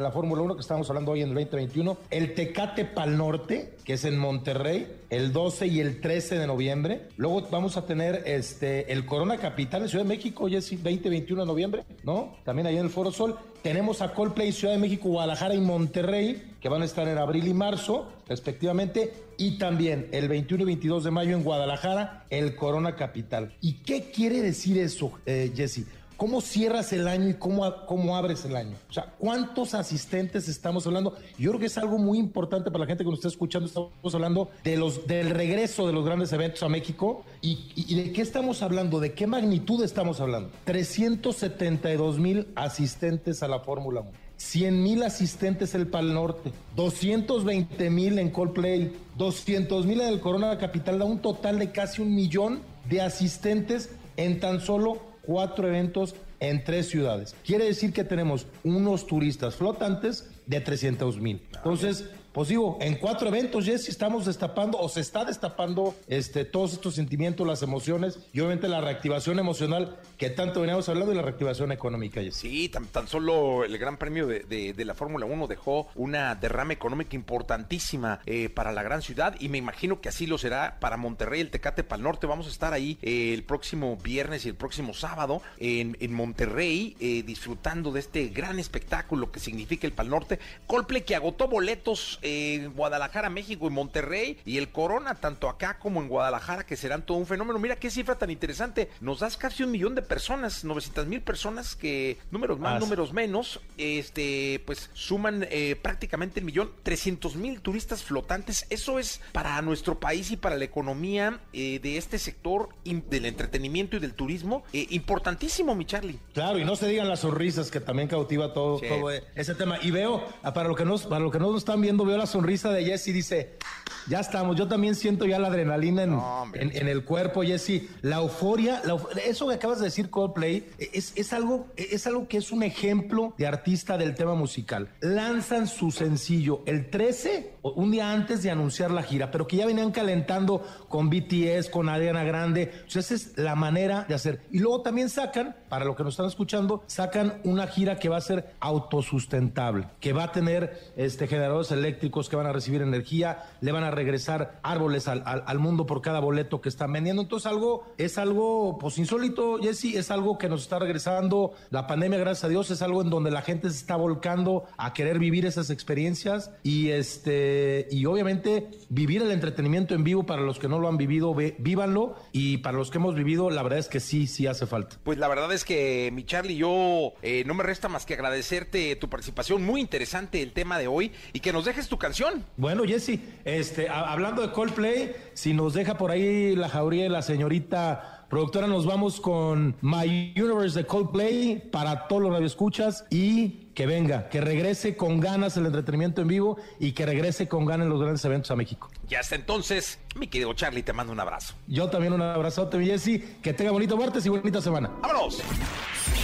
la, Fórmula 1 que estamos hablando hoy en el 2021, el Tecate Pal Norte, que es en Monterrey, el 12 y el 13 de noviembre. Luego vamos a tener este, el Corona Capital en Ciudad de México, ya es 20-21 de noviembre, ¿no? También ahí en el Foro Sol. Tenemos a Coldplay Ciudad de México, Guadalajara y Monterrey, que van a estar en abril y marzo, respectivamente. Y también el 21 y 22 de mayo en Guadalajara, el Corona Capital. ¿Y qué quiere decir eso, eh, Jesse? ¿Cómo cierras el año y cómo, cómo abres el año? O sea, ¿cuántos asistentes estamos hablando? Yo creo que es algo muy importante para la gente que nos está escuchando. Estamos hablando de los, del regreso de los grandes eventos a México. ¿Y, de qué estamos hablando? ¿De qué magnitud estamos hablando? 372 mil asistentes a la Fórmula 1. 100 mil asistentes el Pal Norte, 220 mil en Coldplay, 200 mil en el Corona Capital, da un total de casi un millón de asistentes en tan solo cuatro eventos en tres ciudades. Quiere decir que tenemos unos turistas flotantes de 300 mil. Entonces, pues digo, en cuatro eventos, Jesse, estamos destapando o se está destapando este, todos estos sentimientos, las emociones y obviamente la reactivación emocional que tanto veníamos hablando y la reactivación económica, Jesse. Sí, tan, tan solo el Gran Premio de, de, la Fórmula 1 dejó una derrama económica importantísima eh, para la gran ciudad y me imagino que así lo será para Monterrey, el Tecate para el Norte. Vamos a estar ahí eh, el próximo viernes y el próximo sábado en, en Monterrey eh, disfrutando de este gran espectáculo que significa el Pal Norte. Coldplay que agotó boletos en Guadalajara, México y Monterrey y el Corona tanto acá como en Guadalajara que serán todo un fenómeno. Mira qué cifra tan interesante. Nos das casi un millón de personas, 900 mil personas que números más, números menos, este pues suman eh, prácticamente el millón, 300 mil turistas flotantes. Eso es para nuestro país y para la economía eh, de este sector del entretenimiento y del turismo eh, importantísimo, mi Charlie. Claro, y no se digan las sonrisas que también cautiva todo, todo ese tema. Y veo, ah, para lo que nos, para lo que no nos están viendo, veo la sonrisa de Jesse, dice, ya estamos, yo también siento ya la adrenalina en, en, el cuerpo, Jesse, la euforia, eso que acabas de decir, Coldplay, es, es, algo, es algo que es un ejemplo de artista del tema musical. Lanzan su sencillo el 13, un día antes de anunciar la gira, pero que ya venían calentando con BTS, con Ariana Grande, esa es la manera de hacer. Y luego también sacan, para lo que nos están escuchando, sacan una gira que va a ser autosustentable, que va a tener este, generadores eléctricos que van a recibir energía, le van a regresar árboles al, mundo por cada boleto que están vendiendo. Entonces algo, es algo pues insólito, Jesse, es algo que nos está regresando. La pandemia, gracias a Dios, es algo en donde la gente se está volcando a querer vivir esas experiencias y este, y obviamente vivir el entretenimiento en vivo para los que no lo han vivido, vívanlo y para los que hemos vivido, la verdad es que sí, sí hace falta. Pues la verdad es que mi Charlie, yo eh, no me resta más que agradecerte tu participación, muy interesante el tema de hoy y que nos dejes tu canción. Bueno, Jesse, este, hablando de Coldplay, si nos deja por ahí la jauría y la señorita productora, nos vamos con My Universe de Coldplay para todos los radioescuchas y que venga, que regrese con ganas el entretenimiento en vivo y que regrese con ganas los grandes eventos a México. Y hasta entonces, mi querido Charlie, te mando un abrazo. Yo también un abrazote, mi Jesse. Que tenga bonito martes y bonita semana. ¡Vámonos!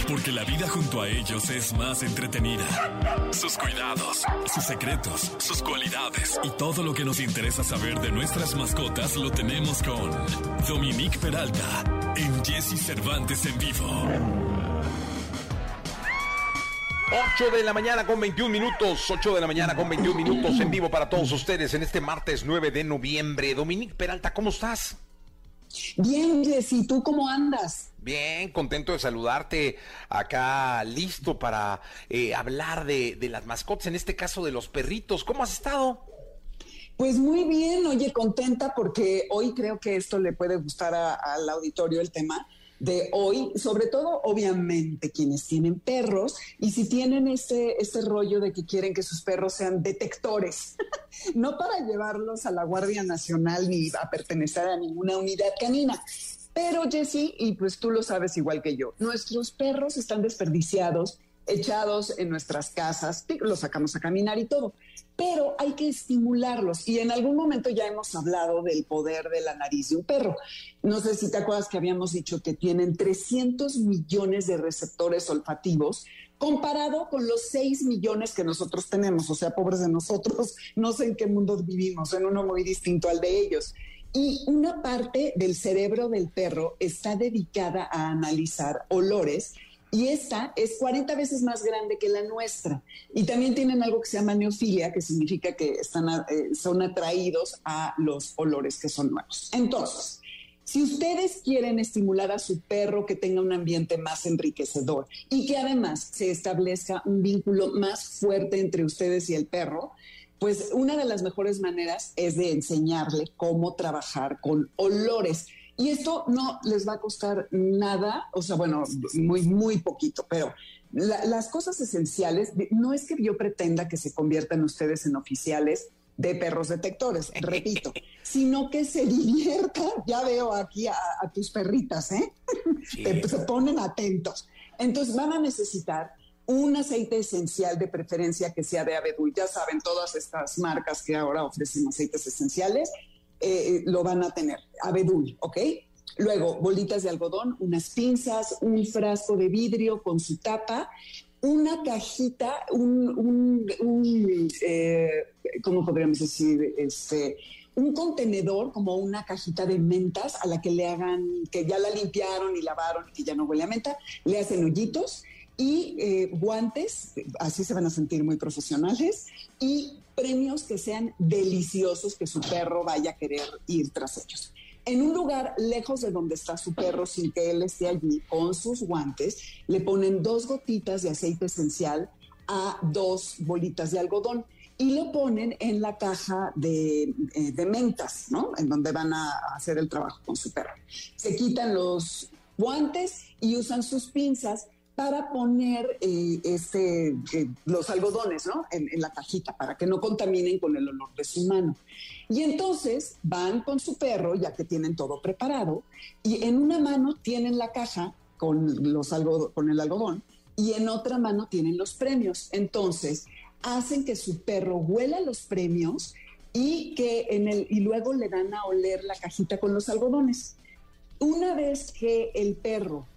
Porque la vida junto a ellos es más entretenida. Sus cuidados, sus secretos, sus cualidades y todo lo que nos interesa saber de nuestras mascotas lo tenemos con Dominique Peralta en Jesse Cervantes en vivo. 8 de la mañana con 21 minutos, 8 de la mañana con 21 minutos en vivo para todos ustedes en este martes 9 de noviembre. Dominique Peralta, ¿cómo estás? Bien, Jessy, ¿tú cómo andas? Bien, contento de saludarte acá, listo para eh, hablar de, de las mascotas, en este caso de los perritos. ¿Cómo has estado? Pues muy bien, oye, contenta porque hoy creo que esto le puede gustar al auditorio el tema de hoy, sobre todo obviamente quienes tienen perros y si tienen este, este rollo de que quieren que sus perros sean detectores, no para llevarlos a la Guardia Nacional ni a pertenecer a ninguna unidad canina. Pero Jesse, y pues tú lo sabes igual que yo, nuestros perros están desperdiciados echados en nuestras casas, los sacamos a caminar y todo, pero hay que estimularlos. Y en algún momento ya hemos hablado del poder de la nariz de un perro. No sé si te acuerdas que habíamos dicho que tienen 300 millones de receptores olfativos comparado con los 6 millones que nosotros tenemos. O sea, pobres de nosotros, no sé en qué mundo vivimos, en uno muy distinto al de ellos. Y una parte del cerebro del perro está dedicada a analizar olores y esta es 40 veces más grande que la nuestra. Y también tienen algo que se llama neofilia, que significa que están, eh, son atraídos a los olores que son nuevos. Entonces, si ustedes quieren estimular a su perro que tenga un ambiente más enriquecedor y que además se establezca un vínculo más fuerte entre ustedes y el perro, pues una de las mejores maneras es de enseñarle cómo trabajar con olores. Y esto no les va a costar nada, o sea, bueno, muy, muy poquito, pero las cosas esenciales, no es que yo pretenda que se conviertan ustedes en oficiales de perros detectores, repito, sino que se diviertan, ya veo aquí a, tus perritas, ¿eh? se ponen atentos. Entonces van a necesitar un aceite esencial de preferencia que sea de abedul. Ya saben, todas estas marcas que ahora ofrecen aceites esenciales eh, lo van a tener. Abedul, ¿ok? Luego, bolitas de algodón, unas pinzas, un frasco de vidrio con su tapa una cajita, un, un, eh, ¿cómo podríamos decir? Este, un contenedor, como una cajita de mentas a la que le hagan, que ya la limpiaron y lavaron y que ya no huele a menta, le hacen hoyitos y eh, guantes, así se van a sentir muy profesionales, y premios que sean deliciosos, que su perro vaya a querer ir tras ellos. En un lugar lejos de donde está su perro, sin que él esté allí, con sus guantes, le ponen dos gotitas de aceite esencial a dos bolitas de algodón y lo ponen en la caja de, eh, mentas, ¿no? En donde van a hacer el trabajo con su perro. Se quitan los guantes y usan sus pinzas para poner eh, eh, los algodones ¿no? En, la cajita para que no contaminen con el olor de su mano. Y entonces van con su perro, ya que tienen todo preparado, y en una mano tienen la caja con, los con el algodón y en otra mano tienen los premios. Entonces hacen que su perro huela los premios y, que en el, y luego le dan a oler la cajita con los algodones. Una vez que el perro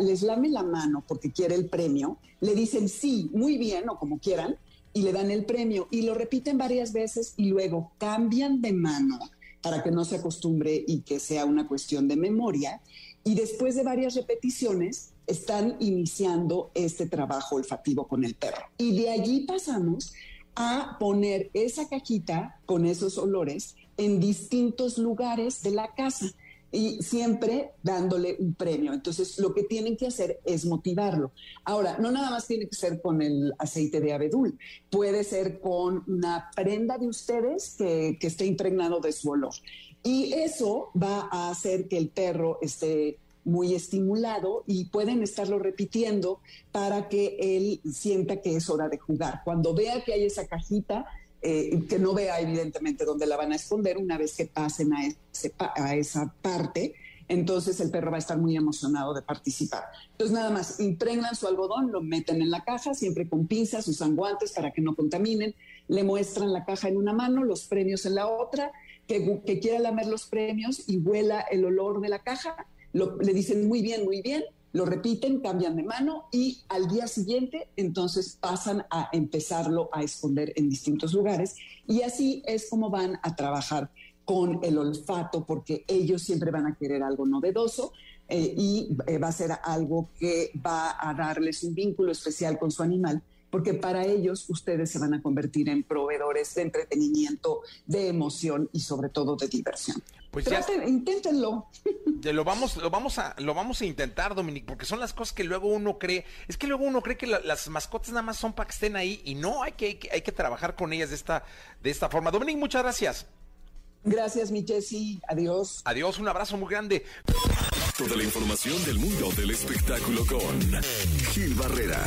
les lame la mano porque quiere el premio, le dicen sí, muy bien o como quieran, y le dan el premio. Y lo repiten varias veces y luego cambian de mano para que no se acostumbre y que sea una cuestión de memoria. Y después de varias repeticiones, están iniciando este trabajo olfativo con el perro. Y de allí pasamos a poner esa cajita con esos olores en distintos lugares de la casa y siempre dándole un premio. Entonces, lo que tienen que hacer es motivarlo. Ahora, no nada más tiene que ser con el aceite de abedul, puede ser con una prenda de ustedes que, que esté impregnado de su olor. Y eso va a hacer que el perro esté muy estimulado y pueden estarlo repitiendo para que él sienta que es hora de jugar. Cuando vea que hay esa cajita, eh, que no vea evidentemente dónde la van a esconder una vez que pasen a, esa parte, entonces el perro va a estar muy emocionado de participar. Entonces nada más, impregnan su algodón, lo meten en la caja, siempre con pinzas, usan guantes para que no contaminen, le muestran la caja en una mano, los premios en la otra, que, que quiera lamer los premios y huela el olor de la caja, le dicen muy bien, muy bien, lo repiten, cambian de mano y al día siguiente entonces pasan a empezarlo a esconder en distintos lugares. Y así es como van a trabajar con el olfato porque ellos siempre van a querer algo novedoso eh, y eh, va a ser algo que va a darles un vínculo especial con su animal porque para ellos ustedes se van a convertir en proveedores de entretenimiento, de emoción y sobre todo de diversión. Pues Traten, inténtenlo. lo vamos, lo vamos a, lo vamos a intentar, Dominique, porque son las cosas que luego uno cree. Es que luego uno cree que las mascotas nada más son para que estén ahí y no, hay que, hay que, hay que trabajar con ellas de esta, de esta forma. Dominique, muchas gracias. Gracias, mi Jessy. Adiós. Adiós, un abrazo muy grande. Toda la información del mundo del espectáculo con Gil Barrera,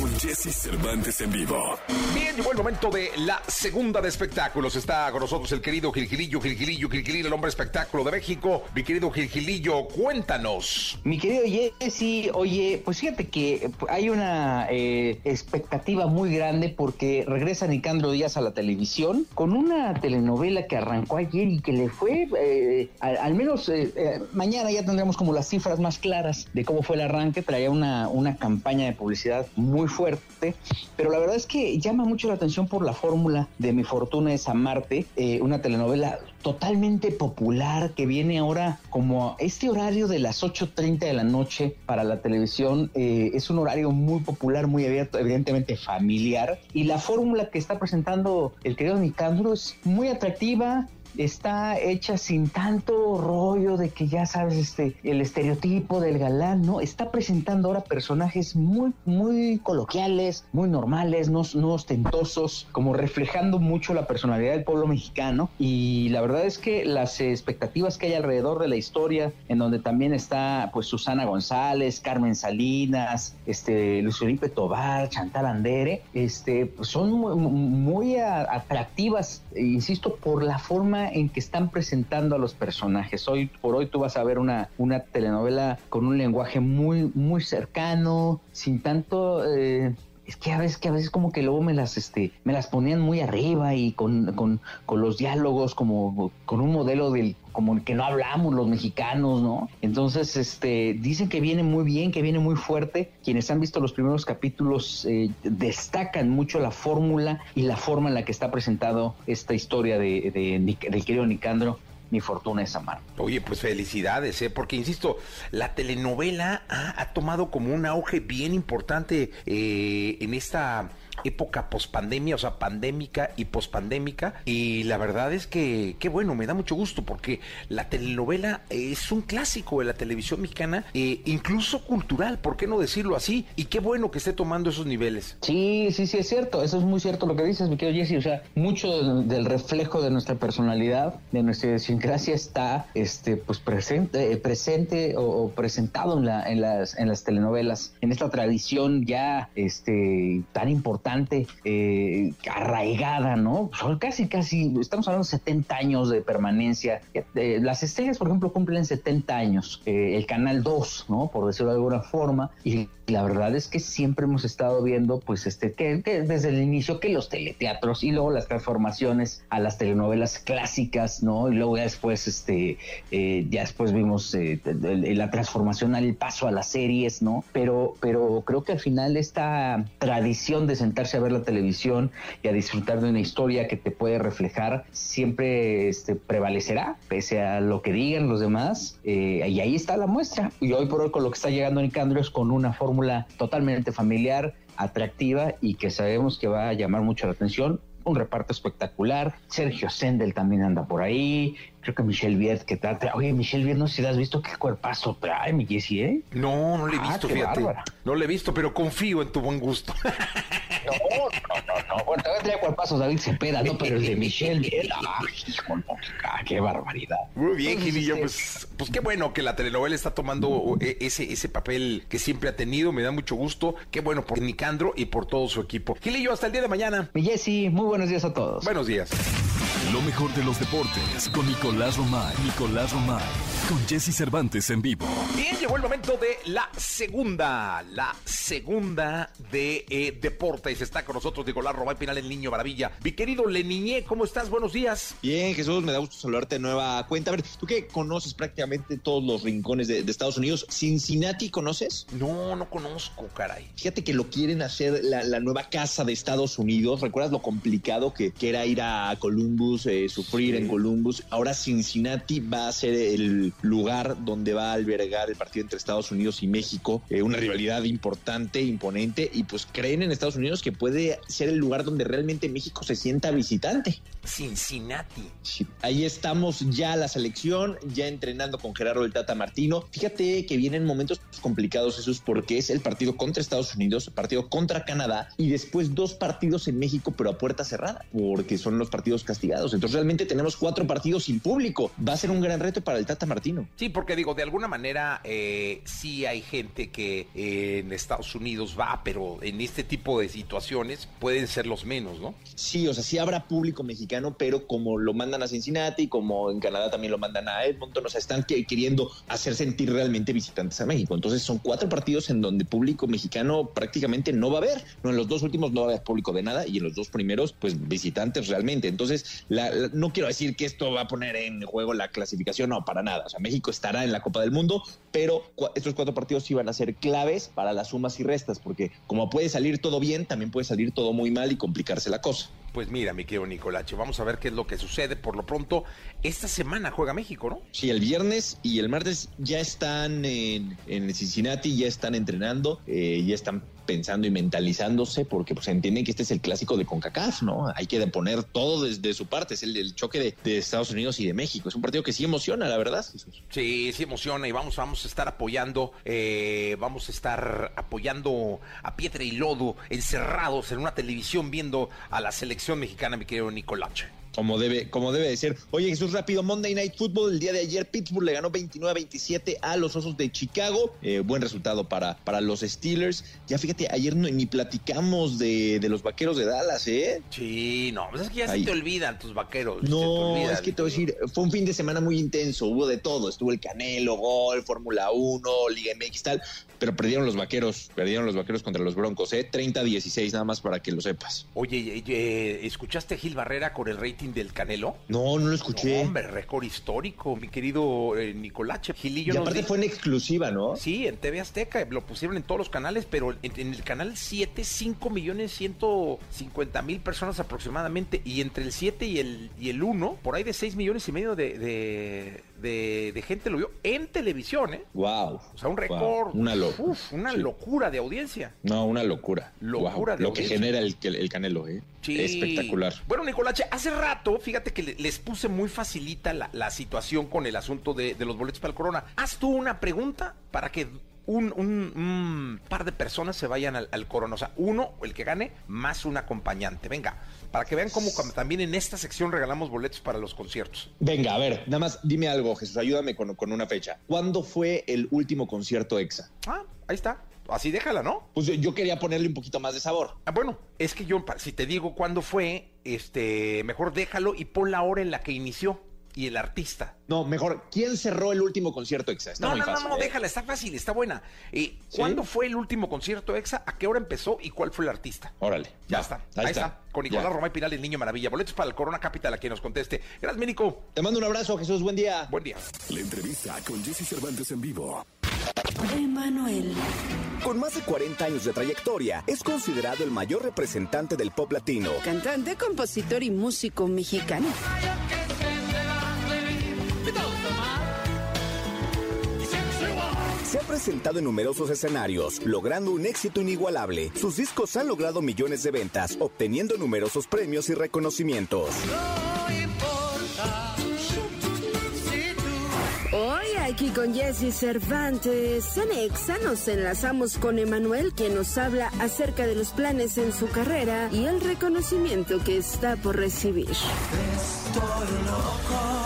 con Jesse Cervantes en vivo. Bien, llegó el momento de la segunda de espectáculos. Está con nosotros el querido Gilgilillo, Gilgilillo, Gilgilillo, el hombre espectáculo de México. Mi querido Gilgilillo, cuéntanos. Mi querido Jesse, oye, pues fíjate que hay una eh, expectativa muy grande porque regresa Nicandro Díaz a la televisión con una telenovela que arrancó ayer y que le fue, eh, al, menos eh, mañana ya tendremos como las cifras más claras de cómo fue el arranque, traía una, una campaña de publicidad muy fuerte, pero la verdad es que llama mucho la atención por la fórmula de Mi Fortuna es Amarte, eh, una telenovela totalmente popular que viene ahora como este horario de las 8.30 de la noche para la televisión. Eh, es un horario muy popular, muy abierto, evidentemente familiar. Y la fórmula que está presentando el querido Nicandro es muy atractiva, está hecha sin tanto rollo de que ya sabes este el estereotipo del galán, ¿no? Está presentando ahora personajes muy muy coloquiales, muy normales, no, no ostentosos, como reflejando mucho la personalidad del pueblo mexicano y la verdad es que las expectativas que hay alrededor de la historia en donde también está pues Susana González, Carmen Salinas, este Luis Felipe Tobar, Chantal Andere, este pues, son muy, muy atractivas, insisto, por la forma en que están presentando a los personajes. Hoy por hoy tú vas a ver una, una telenovela con un lenguaje muy, muy cercano, sin tanto... Eh, es que a veces, que a veces como que luego me las, este, me las ponían muy arriba y con, con, con los diálogos como con un modelo del como que no hablamos los mexicanos, ¿no? Entonces, este, dicen que viene muy bien, que viene muy fuerte. Quienes han visto los primeros capítulos eh, destacan mucho la fórmula y la forma en la que está presentado esta historia de, de, del querido Nicandro mi fortuna es amar. Oye, pues felicidades, ¿eh? porque insisto, la telenovela ha, ha tomado como un auge bien importante eh, en esta época pospandemia, o sea, pandémica y pospandémica. Y la verdad es que, qué bueno, me da mucho gusto porque la telenovela es un clásico de la televisión mexicana, eh, incluso cultural, ¿por qué no decirlo así? Y qué bueno que esté tomando esos niveles. Sí, sí, sí, es cierto, eso es muy cierto lo que dices, mi querido Jesse, o sea, mucho del reflejo de nuestra personalidad, de nuestra idiosincrasia está, este, pues presente, eh, presente o, presentado en, la, en, las, en las telenovelas, en esta tradición ya, este, tan importante eh, arraigada, ¿no? Son casi, casi, estamos hablando de 70 años de permanencia. Eh, las estrellas, por ejemplo, cumplen 70 años. Eh, el Canal 2, ¿no? Por decirlo de alguna forma. Y la verdad es que siempre hemos estado viendo, pues, este, desde el inicio que los teleteatros y luego las transformaciones a las telenovelas clásicas, ¿no? Y luego después, este, ya después vimos la transformación al paso a las series, ¿no? Pero, pero creo que al final esta tradición de sentar a ver la televisión y a disfrutar de una historia que te puede reflejar, siempre este, prevalecerá, pese a lo que digan los demás. Eh, y ahí está la muestra. Y hoy por hoy con lo que está llegando Nicandro es con una fórmula totalmente familiar, atractiva y que sabemos que va a llamar mucho la atención un reparto espectacular. Sergio Sendel también anda por ahí. Creo que Michelle Viet, que tal. Oye, Michelle Viet, no sé si has visto qué cuerpazo trae, mi Jessie, ¿eh? No, no le he ah, visto, fíjate. No le he visto, pero confío en tu buen gusto. No, no, no, no. Bueno, todavía trae cuerpazos David Cepeda, ¿no? Pero el de Michelle Viet, ¡ay, hijo, no, qué barbaridad! Muy bien, Gilillo, pues, pues qué bueno que la telenovela está tomando e, ese, ese papel que siempre ha tenido. Me da mucho gusto. Qué bueno por Nicandro y por todo su equipo. Gilillo, hasta el día de mañana. Mi Jessie, muy buenos días a todos. Buenos días. Lo mejor de los deportes con Nicolás Romay. Nicolás Romay. Con Jesse Cervantes en vivo. Bien, llegó el momento de la segunda. La segunda de eh, deportes. Está con nosotros Nicolás Romay Pinal, el niño maravilla. Mi querido Leniñé, ¿cómo estás? Buenos días. Bien, Jesús, me da gusto saludarte de nueva cuenta. A ver, tú que conoces prácticamente todos los rincones de, Estados Unidos, ¿Cincinnati conoces? No, no conozco, caray. Fíjate que lo quieren hacer la, nueva casa de Estados Unidos. ¿Recuerdas lo complicado que, que era ir a Columbus, eh, sufrir en Columbus? Ahora Cincinnati va a ser el lugar donde va a albergar el partido entre Estados Unidos y México, eh, una rivalidad importante, imponente, y pues creen en Estados Unidos que puede ser el lugar donde realmente México se sienta visitante. Cincinnati. Ahí estamos ya la selección, ya entrenando con Gerardo el Tata Martino. Fíjate que vienen momentos complicados esos porque es el partido contra Estados Unidos, el partido contra Canadá y después dos partidos en México pero a puerta cerrada porque son los partidos castigados. Entonces realmente tenemos cuatro partidos sin público. Va a ser un gran reto para el Tata Martino. Sí, porque digo, de alguna manera eh, sí hay gente que eh, en Estados Unidos va, pero en este tipo de situaciones pueden ser los menos, ¿no? Sí, o sea, sí habrá público mexicano, pero como lo mandan a Cincinnati, como en Canadá también lo mandan a Edmonton, o sea, están queriendo hacer sentir realmente visitantes a México. Entonces son cuatro partidos en donde público mexicano prácticamente no va a haber. No, en los dos últimos no va a haber público de nada y en los dos primeros, pues visitantes realmente. Entonces, no quiero decir que esto va a poner en juego la clasificación, no, para nada. Sea, México estará en la Copa del Mundo, pero estos cuatro partidos sí van a ser claves para las sumas y restas, porque como puede salir todo bien, también puede salir todo muy mal y complicarse la cosa. Pues mira, mi querido Nicolache, vamos a ver qué es lo que sucede. Por lo pronto, esta semana juega México, ¿no? Sí, el viernes y el martes ya están en, Cincinnati, ya están entrenando, eh, ya están pensando y mentalizándose porque pues entienden que este es el clásico de CONCACAF, ¿no? Hay que poner todo desde su parte, es el, choque de, Estados Unidos y de México. Es un partido que sí emociona, la verdad. Sí, sí emociona y vamos, vamos a estar apoyando, eh, vamos a estar apoyando a Piedra y Lodo, encerrados en una televisión viendo a la selección mexicana, mi querido Nicolache. Como debe, como debe de ser. Oye, Jesús, rápido, Monday Night Football, el día de ayer Pittsburgh le ganó 29-27 a los Osos de Chicago. Eh, buen resultado para, para los Steelers. Ya fíjate, ayer no, ni platicamos de, de, los vaqueros de Dallas, ¿eh? Sí, no, pues es que ya Ahí. se te olvidan tus vaqueros. No, es que te voy a decir, fue un fin de semana muy intenso, hubo de todo. Estuvo el Canelo, Gol, Fórmula 1, Liga MX, tal. Pero perdieron los vaqueros, perdieron los vaqueros contra los Broncos, ¿eh? 30-16, nada más para que lo sepas. Oye, eh, ¿escuchaste a Gil Barrera con el rating del Canelo? No, no lo escuché. No, hombre, récord histórico, mi querido eh, Nicolache. Gilillo y aparte fue en exclusiva, ¿no? Sí, en TV Azteca, lo pusieron en todos los canales, pero en, en el canal 7, 5 millones 150 mil personas aproximadamente, y entre el 7 y el, y el 1, por ahí de 6 millones y medio de, de, de, de gente lo vio en televisión, ¿eh? Wow. O sea, un récord. Wow. Una, lo Uf, una sí. locura de audiencia. No, una locura. Locura wow. de Lo audiencia. que genera el, el Canelo, ¿eh? Sí. Espectacular. Bueno, Nicolache, hace rato, fíjate que les puse muy facilita la, la situación con el asunto de, de, los boletos para el Corona. Haz tú una pregunta para que un, un, un par de personas se vayan al, al, Corona. O sea, uno, el que gane, más un acompañante. Venga, para que vean cómo también en esta sección regalamos boletos para los conciertos. Venga, a ver, nada más dime algo, Jesús, ayúdame con, con una fecha. ¿Cuándo fue el último concierto EXA? Ah, ahí está así déjala, ¿no? Pues yo, yo, quería ponerle un poquito más de sabor. Ah, bueno, es que yo, si te digo cuándo fue, este, mejor déjalo y pon la hora en la que inició y el artista. No, mejor, ¿quién cerró el último concierto EXA? Está no, muy no, fácil, no, no, ¿eh? déjala, está fácil, está buena. Eh, ¿Cuándo ¿Sí? fue el último concierto EXA? ¿A qué hora empezó y cuál fue el artista? Órale. Ya va. está, ahí, ahí está. está. Con Nicolás Ya. Romay Piral, el Niño Maravilla. Boletos para el Corona Capital, a quien nos conteste. Gracias, Ménico. Te mando un abrazo, Jesús, buen día. Buen día. La entrevista con Jesse Cervantes en vivo. Emanuel. Con más de 40 años de trayectoria, es considerado el mayor representante del pop latino. Cantante, compositor y músico mexicano. Se ha presentado en numerosos escenarios, logrando un éxito inigualable. Sus discos han logrado millones de ventas, obteniendo numerosos premios y reconocimientos. Hoy aquí con Jesse Cervantes, en Exa nos enlazamos con Emanuel, quien nos habla acerca de los planes en su carrera y el reconocimiento que está por recibir. Estoy loco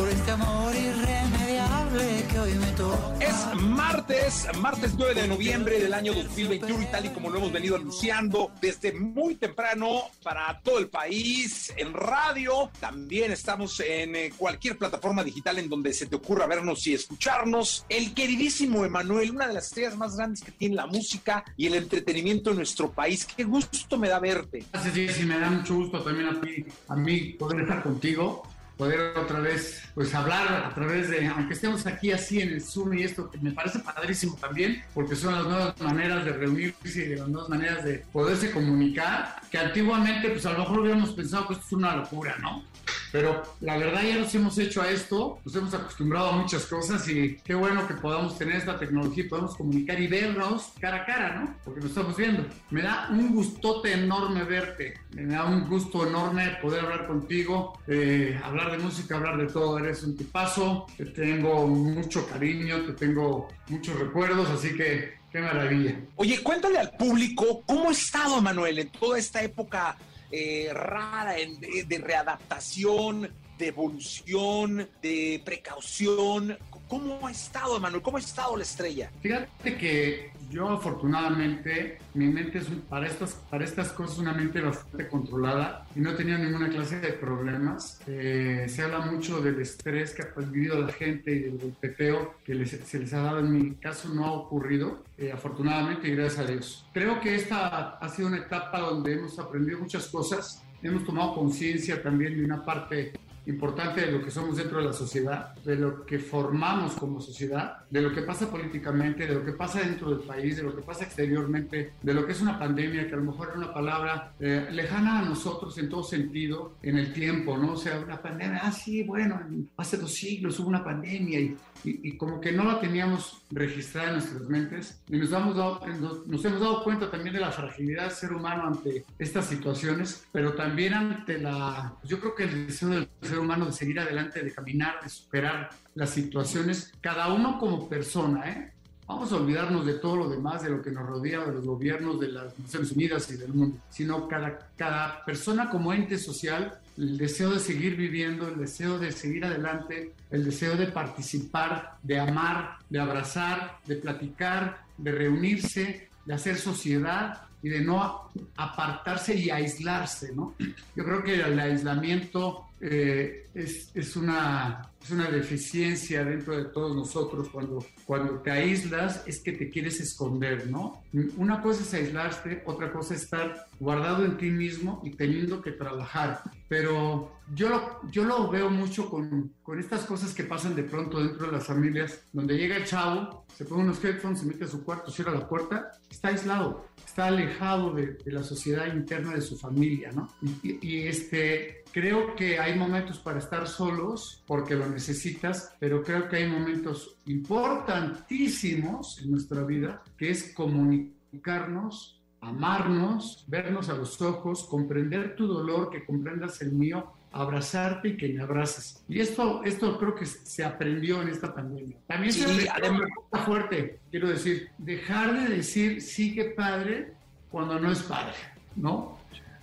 por este amor irremediable que hoy me toca. Es martes, martes 9 de noviembre del año 2021 y tal y como lo hemos venido anunciando desde muy temprano para todo el país, en radio, también estamos en eh, cualquier plataforma digital en donde se te ocurra vernos y escucharnos. El queridísimo Emanuel, una de las estrellas más grandes que tiene la música y el entretenimiento en nuestro país. Qué gusto me da verte. Gracias, Jessy, me da mucho gusto también a mí, a mí poder estar contigo poder otra vez pues hablar a través de, aunque estemos aquí así en el Zoom y esto que me parece padrísimo también, porque son las nuevas maneras de reunirse y de las nuevas maneras de poderse comunicar, que antiguamente pues a lo mejor hubiéramos pensado que esto es una locura, ¿no? Pero la verdad ya nos hemos hecho a esto, nos hemos acostumbrado a muchas cosas y qué bueno que podamos tener esta tecnología y podamos comunicar y vernos cara a cara, ¿no? Porque nos estamos viendo. Me da un gustote enorme verte, me da un gusto enorme poder hablar contigo, eh, hablar de música, hablar de todo. Eres un tipazo, te tengo mucho cariño, te tengo muchos recuerdos, así que qué maravilla. Oye, cuéntale al público cómo ha estado Manuel en toda esta época eh, rara de, de, readaptación, de evolución, de precaución. ¿Cómo ha estado, Emanuel? ¿Cómo ha estado la estrella? Fíjate que yo afortunadamente, mi mente es para, estas, para estas cosas una mente bastante controlada y no tenido ninguna clase de problemas. Eh, se habla mucho del estrés que ha vivido la gente y del golpeteo que les, se les ha dado. En mi caso no ha ocurrido, eh, afortunadamente y gracias a Dios. Creo que esta ha sido una etapa donde hemos aprendido muchas cosas, hemos tomado conciencia también de una parte importante de lo que somos dentro de la sociedad, de lo que formamos como sociedad, de lo que pasa políticamente, de lo que pasa dentro del país, de lo que pasa exteriormente, de lo que es una pandemia, que a lo mejor es una palabra eh, lejana a nosotros en todo sentido, en el tiempo, ¿no? O sea, una pandemia, ah, sí, bueno, hace dos siglos hubo una pandemia y, y, y como que no la teníamos registrada en nuestras mentes y nos, damos dado, nos, nos hemos dado cuenta también de la fragilidad del ser humano ante estas situaciones, pero también ante la, yo creo que el deseo del ser humano de seguir adelante, de caminar, de superar las situaciones, cada uno como persona, ¿eh? vamos a olvidarnos de todo lo demás, de lo que nos rodea, de los gobiernos, de las Naciones Unidas y del mundo, sino cada, cada persona como ente social, el deseo de seguir viviendo, el deseo de seguir adelante, el deseo de participar, de amar, de abrazar, de platicar, de reunirse, de hacer sociedad y de no apartarse y aislarse, ¿no? Yo creo que el aislamiento eh, es, es, una, es una deficiencia dentro de todos nosotros. Cuando, cuando te aíslas es que te quieres esconder, ¿no? Una cosa es aislarte, otra cosa es estar guardado en ti mismo y teniendo que trabajar. Pero yo lo, yo lo veo mucho con, con estas cosas que pasan de pronto dentro de las familias, donde llega el chavo, se pone unos headphones, se mete a su cuarto, cierra la puerta, está aislado, está alejado de, de la sociedad interna de su familia, ¿no? Y, y, este, creo que hay momentos para estar solos porque lo necesitas, pero creo que hay momentos importantísimos en nuestra vida que es comunicarnos amarnos, vernos a los ojos, comprender tu dolor, que comprendas el mío, abrazarte y que me abraces. Y esto, esto creo que se aprendió en esta pandemia. También Sí, se además- una fuerte, quiero decir, dejar de decir sí que padre cuando no es padre, ¿no?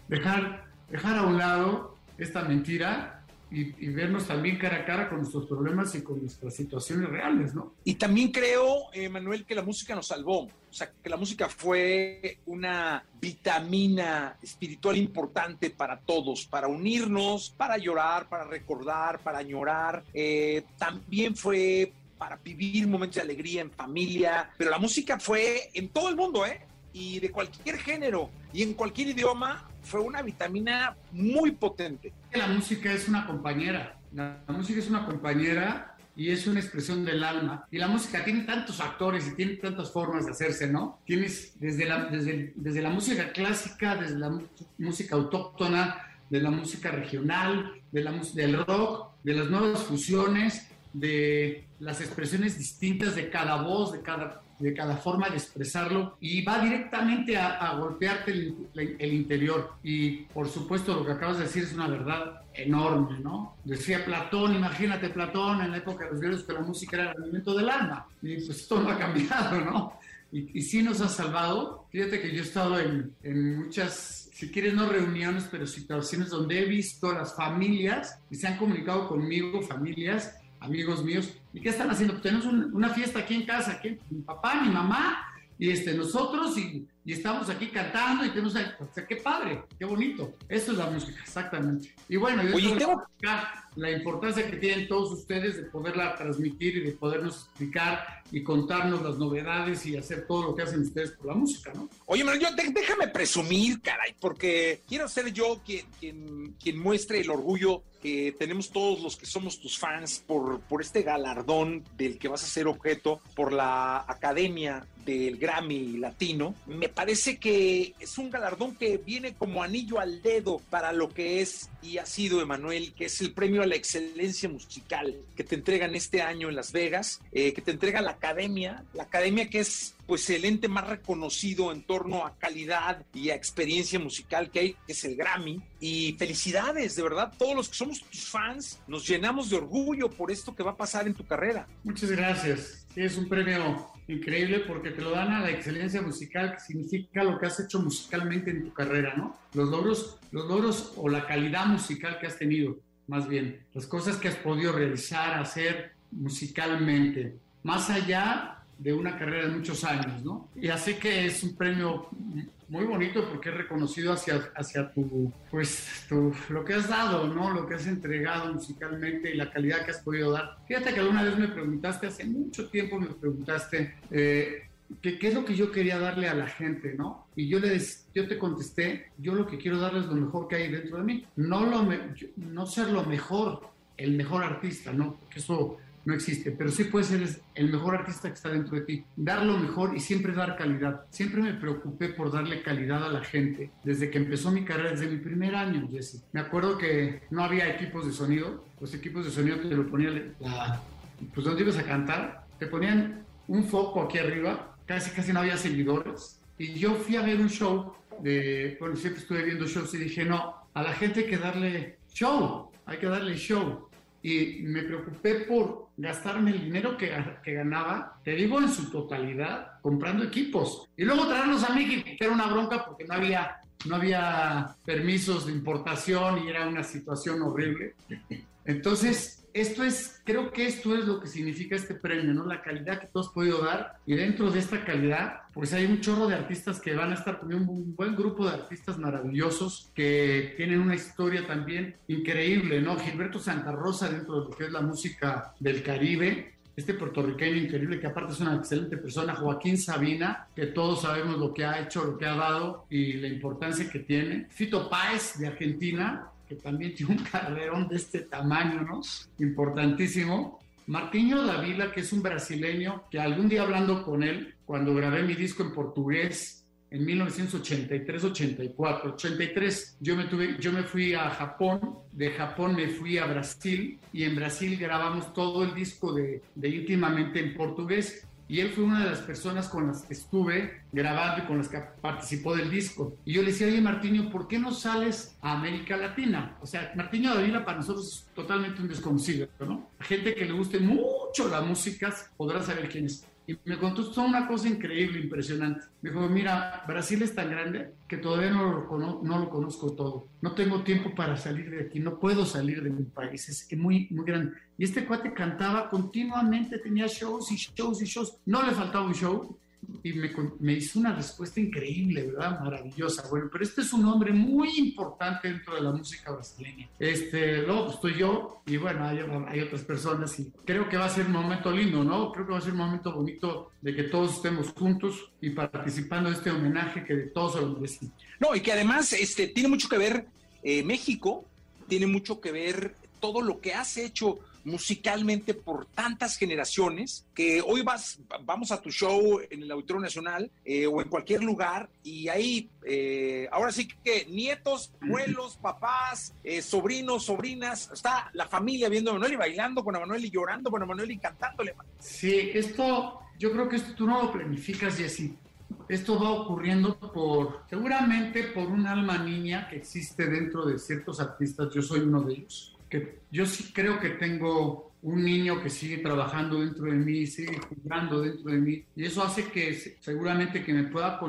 Dejar, dejar a un lado esta mentira y, y vernos también cara a cara con nuestros problemas y con nuestras situaciones reales, ¿no? Y también creo, eh, Manuel, que la música nos salvó. O sea, que la música fue una vitamina espiritual importante para todos, para unirnos, para llorar, para recordar, para añorar. Eh, también fue para vivir momentos de alegría en familia. Pero la música fue en todo el mundo, ¿eh? Y de cualquier género y en cualquier idioma, fue una vitamina muy potente. La música es una compañera. La, música es una compañera y es una expresión del alma. Y la música tiene tantos actores y tiene tantas formas de hacerse, ¿no? Tienes desde la, desde, desde la música clásica, desde la música autóctona, de la música regional, de la, del rock, de las nuevas fusiones, de las expresiones distintas de cada voz, de cada, de cada forma de expresarlo y va directamente a, a golpearte el, interior. Y por supuesto lo que acabas de decir es una verdad enorme, ¿no? Decía Platón, imagínate Platón en la época de los griegos que la música era el alimento del alma. Y pues esto no ha cambiado, ¿no? Y, y sí nos ha salvado. Fíjate que yo he estado en, en muchas, si quieres, no reuniones, pero situaciones donde he visto las familias y se han comunicado conmigo, familias, amigos míos, ¿y qué están haciendo? Pues tenemos un- una fiesta aquí en casa, aquí, mi papá, mi mamá, y este, nosotros, y, y estamos aquí cantando, y tenemos, o sea, qué padre, qué bonito. Eso es la música, exactamente. Y bueno, yo Oye, tengo- la- importancia que tienen todos ustedes de poderla transmitir y de podernos explicar y contarnos las novedades y hacer todo lo que hacen ustedes por la música, ¿no? Oye, Manuel, yo, déjame presumir, caray, porque quiero ser yo quien, quien, quien muestre el orgullo que tenemos todos los que somos tus fans por, por este galardón del que vas a ser objeto por la Academia del Grammy Latino. Me parece que es un galardón que viene como anillo al dedo para lo que es y ha sido Emanuel, que es el premio a la excelencia musical que te entregan este año en Las Vegas, eh, que te entrega la Academia, la Academia que es pues el ente más reconocido en torno a calidad y a experiencia musical que hay, que es el Grammy. Y felicidades, de verdad, todos los que somos tus fans, nos llenamos de orgullo por esto que va a pasar en tu carrera. Muchas gracias. Es un premio increíble porque te lo dan a la excelencia musical, que significa lo que has hecho musicalmente en tu carrera, ¿no? Los logros, los logros o la calidad musical que has tenido, más bien, las cosas que has podido realizar, hacer musicalmente, más allá de una carrera de muchos años, ¿no? Y así que es un premio muy bonito porque es reconocido hacia, hacia tu, pues, tu, lo que has dado, ¿no? Lo que has entregado musicalmente y la calidad que has podido dar. Fíjate que alguna vez me preguntaste, hace mucho tiempo me preguntaste, eh, ¿qué, qué es lo que yo quería darle a la gente, ¿no? Y yo, le, des- yo te contesté, yo lo que quiero darles es lo mejor que hay dentro de mí. No, lo me- no ser lo mejor, el mejor artista, ¿no? Porque eso no existe, pero sí puedes ser el mejor artista que está dentro de ti. Dar lo mejor y siempre dar calidad. Siempre me preocupé por darle calidad a la gente desde que empezó mi carrera, desde mi primer año. Me acuerdo que no había equipos de sonido. Los equipos de sonido te lo ponían, pues donde ibas a cantar, te ponían un foco aquí arriba, casi casi no había seguidores. Y yo fui a ver un show de, bueno, siempre estuve viendo shows y dije, no, a la gente hay que darle show, hay que darle show. Y me preocupé por gastarme el dinero que, que, ganaba, te digo en su totalidad, comprando equipos. Y luego traerlos a México, que era una bronca porque no había, no había permisos de importación y era una situación horrible. Entonces, esto es, creo que esto es lo que significa este premio, ¿no? La calidad que tú has podido dar y dentro de esta calidad, pues hay un chorro de artistas que van a estar con un buen grupo de artistas maravillosos que tienen una historia también increíble, ¿no? Gilberto Santa Rosa dentro de lo que es la música del Caribe, este puertorriqueño increíble que aparte es una excelente persona, Joaquín Sabina, que todos sabemos lo que ha hecho, lo que ha dado y la importancia que tiene. Fito Páez de Argentina, que también tiene un carrerón de este tamaño, ¿no? Importantísimo. Martiño Davila, que es un brasileño, que algún día hablando con él, cuando grabé mi disco en portugués en 1983-84, 83, yo me, fui a Japón, de Japón me fui a Brasil y en Brasil grabamos todo el disco de íntimamente en portugués y él fue una de las personas con las que estuve grabando y con las que participó del disco. Y yo le decía, oye Martiño, ¿por qué no sales a América Latina? O sea, Martiño Davila para nosotros es totalmente un desconocido, ¿no? gente que le guste mucho la música podrá saber quién es. Y me contó una cosa increíble, impresionante. Me dijo, mira, Brasil es tan grande que todavía no lo, no lo conozco todo. No tengo tiempo para salir de aquí, no puedo salir de mi país, es muy, muy grande. Y este cuate cantaba continuamente, tenía shows y shows y shows. No le faltaba un show y me, me, hizo una respuesta increíble, ¿verdad? Maravillosa. Bueno, pero este es un hombre muy importante dentro de la música brasileña. Este, luego pues, estoy yo y bueno, hay, hay, otras personas y creo que va a ser un momento lindo, ¿no? Creo que va a ser un momento bonito de que todos estemos juntos y participando de este homenaje que de todos se lo merecen. No, y que además este, tiene mucho que ver eh, México, tiene mucho que ver todo lo que has hecho musicalmente por tantas generaciones que hoy vas, vamos a tu show en el Auditorio Nacional eh, o en cualquier lugar y ahí, eh, ahora sí que nietos, abuelos, papás, eh, sobrinos, sobrinas, está la familia viendo a Manuel y bailando con Manuel y llorando con Manuel y cantándole. Sí, esto, yo creo que esto tú no lo planificas, Jessy. Esto va ocurriendo por, seguramente por un alma niña que existe dentro de ciertos artistas, yo soy uno de ellos que yo sí creo que tengo un niño que sigue trabajando dentro de mí, sigue jugando dentro de mí, y eso hace que seguramente que me pueda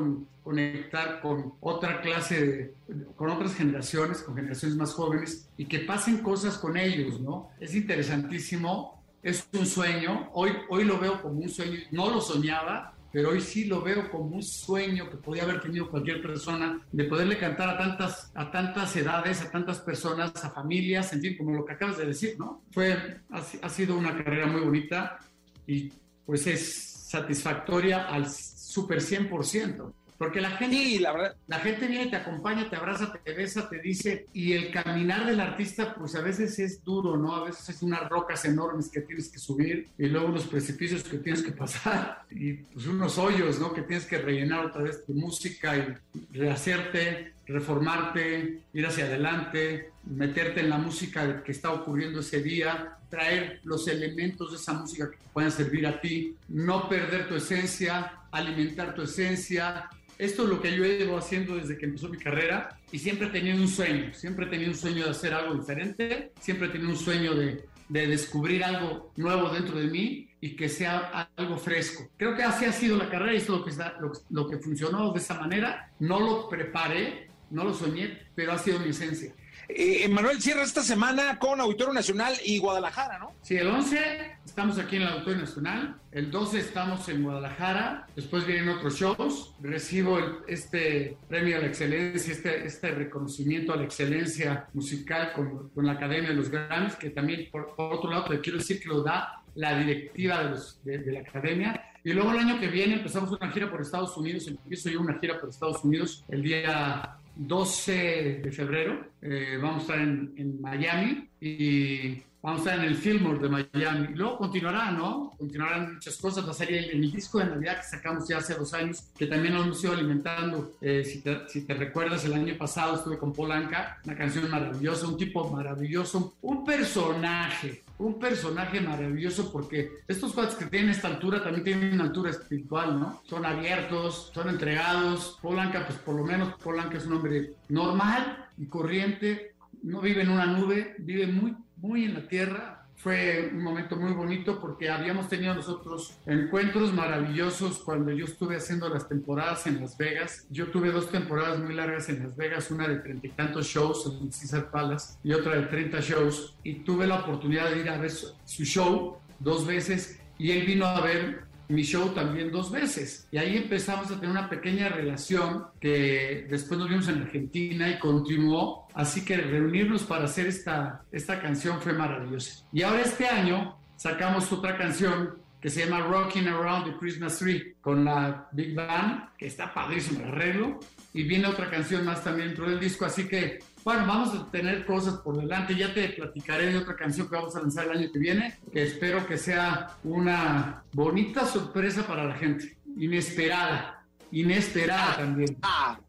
conectar con otra clase de, con otras generaciones, con generaciones más jóvenes, y que pasen cosas con ellos, ¿no? Es interesantísimo, es un sueño, hoy, hoy lo veo como un sueño, no lo soñaba, pero hoy sí lo veo como un sueño que podía haber tenido cualquier persona de poderle cantar a tantas, a tantas edades, a tantas personas, a familias, en fin, como lo que acabas de decir, ¿no? Fue, ha, sido una carrera muy bonita y pues es satisfactoria al super 100%. Porque la gente, la, verdad. la gente viene, te acompaña, te abraza, te besa, te dice, y el caminar del artista, pues a veces es duro, ¿no? A veces es unas rocas enormes que tienes que subir, y luego unos precipicios que tienes que pasar, y pues unos hoyos, ¿no? Que tienes que rellenar otra vez de música y rehacerte, reformarte, ir hacia adelante, meterte en la música que está ocurriendo ese día, traer los elementos de esa música que te puedan servir a ti, no perder tu esencia, alimentar tu esencia, esto es lo que yo llevo haciendo desde que empezó mi carrera y siempre he tenido un sueño, siempre he tenido un sueño de hacer algo diferente, siempre he tenido un sueño de, de descubrir algo nuevo dentro de mí y que sea algo fresco. Creo que así ha sido la carrera y es lo que, está, lo, lo que funcionó de esa manera. No lo preparé, no lo soñé, pero ha sido mi esencia. Eh, Manuel cierra esta semana con Auditorio Nacional y Guadalajara, ¿no? Sí, el 11 estamos aquí en el Auditorio Nacional, el 12 estamos en Guadalajara, después vienen otros shows, recibo este premio a la excelencia, este, este reconocimiento a la excelencia musical con, la Academia de los Grammys, que también, por, otro lado, te quiero decir que lo da la directiva de la Academia. Y luego el año que viene empezamos una gira por Estados Unidos, empiezo yo una gira por Estados Unidos el día 12 de febrero eh, vamos a estar en, en, Miami y vamos a estar en el Fillmore de Miami. Luego continuará, ¿no? Continuarán muchas cosas. La serie, el, disco de Navidad que sacamos ya hace dos años, que también lo hemos ido alimentando. Eh, si, te, si, te, recuerdas, el año pasado estuve con Polanca, una canción maravillosa, un tipo maravilloso, un personaje un personaje maravilloso porque estos cuates que tienen esta altura también tienen una altura espiritual, ¿no? Son abiertos, son entregados. Polanca, pues por lo menos Polanca es un hombre normal y corriente, no vive en una nube, vive muy, muy en la tierra, fue un momento muy bonito porque habíamos tenido nosotros encuentros maravillosos cuando yo estuve haciendo las temporadas en Las Vegas. Yo tuve dos temporadas muy largas en Las Vegas, una de treinta y tantos shows en Caesar Palace y otra de 30 shows. Y tuve la oportunidad de ir a ver su show dos veces y él vino a ver mi show también dos veces. Y ahí empezamos a tener una pequeña relación que después nos vimos en Argentina y continuó. Así que reunirnos para hacer esta, esta canción fue maravilloso. Y ahora este año sacamos otra canción que se llama Rocking Around the Christmas Tree con la Big Band, que está padrísimo el arreglo. Y viene otra canción más también dentro del disco, así que bueno, vamos a tener cosas por delante. Ya te platicaré de otra canción que vamos a lanzar el año que viene, que espero que sea una bonita sorpresa para la gente. Inesperada. Inesperada también. Ah.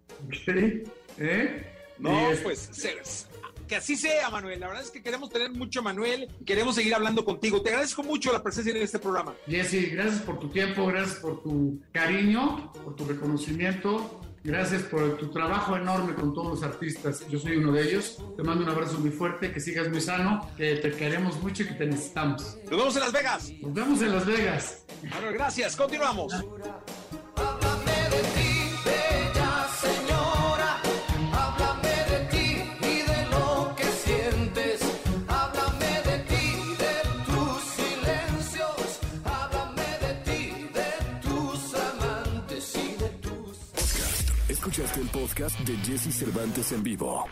¿Eh? No, pues que así sea, Manuel. La verdad es que queremos tener mucho, Manuel. Queremos seguir hablando contigo. Te agradezco mucho la presencia en este programa. Jesse, gracias por tu tiempo, gracias por tu cariño, por tu reconocimiento. Gracias por tu trabajo enorme con todos los artistas. Yo soy uno de ellos. Te mando un abrazo muy fuerte, que sigas muy sano, que te queremos mucho y que te necesitamos. Nos vemos en Las Vegas. Nos vemos en Las Vegas. Manuel, gracias. Continuamos. Podcast de Jesse Cervantes en vivo.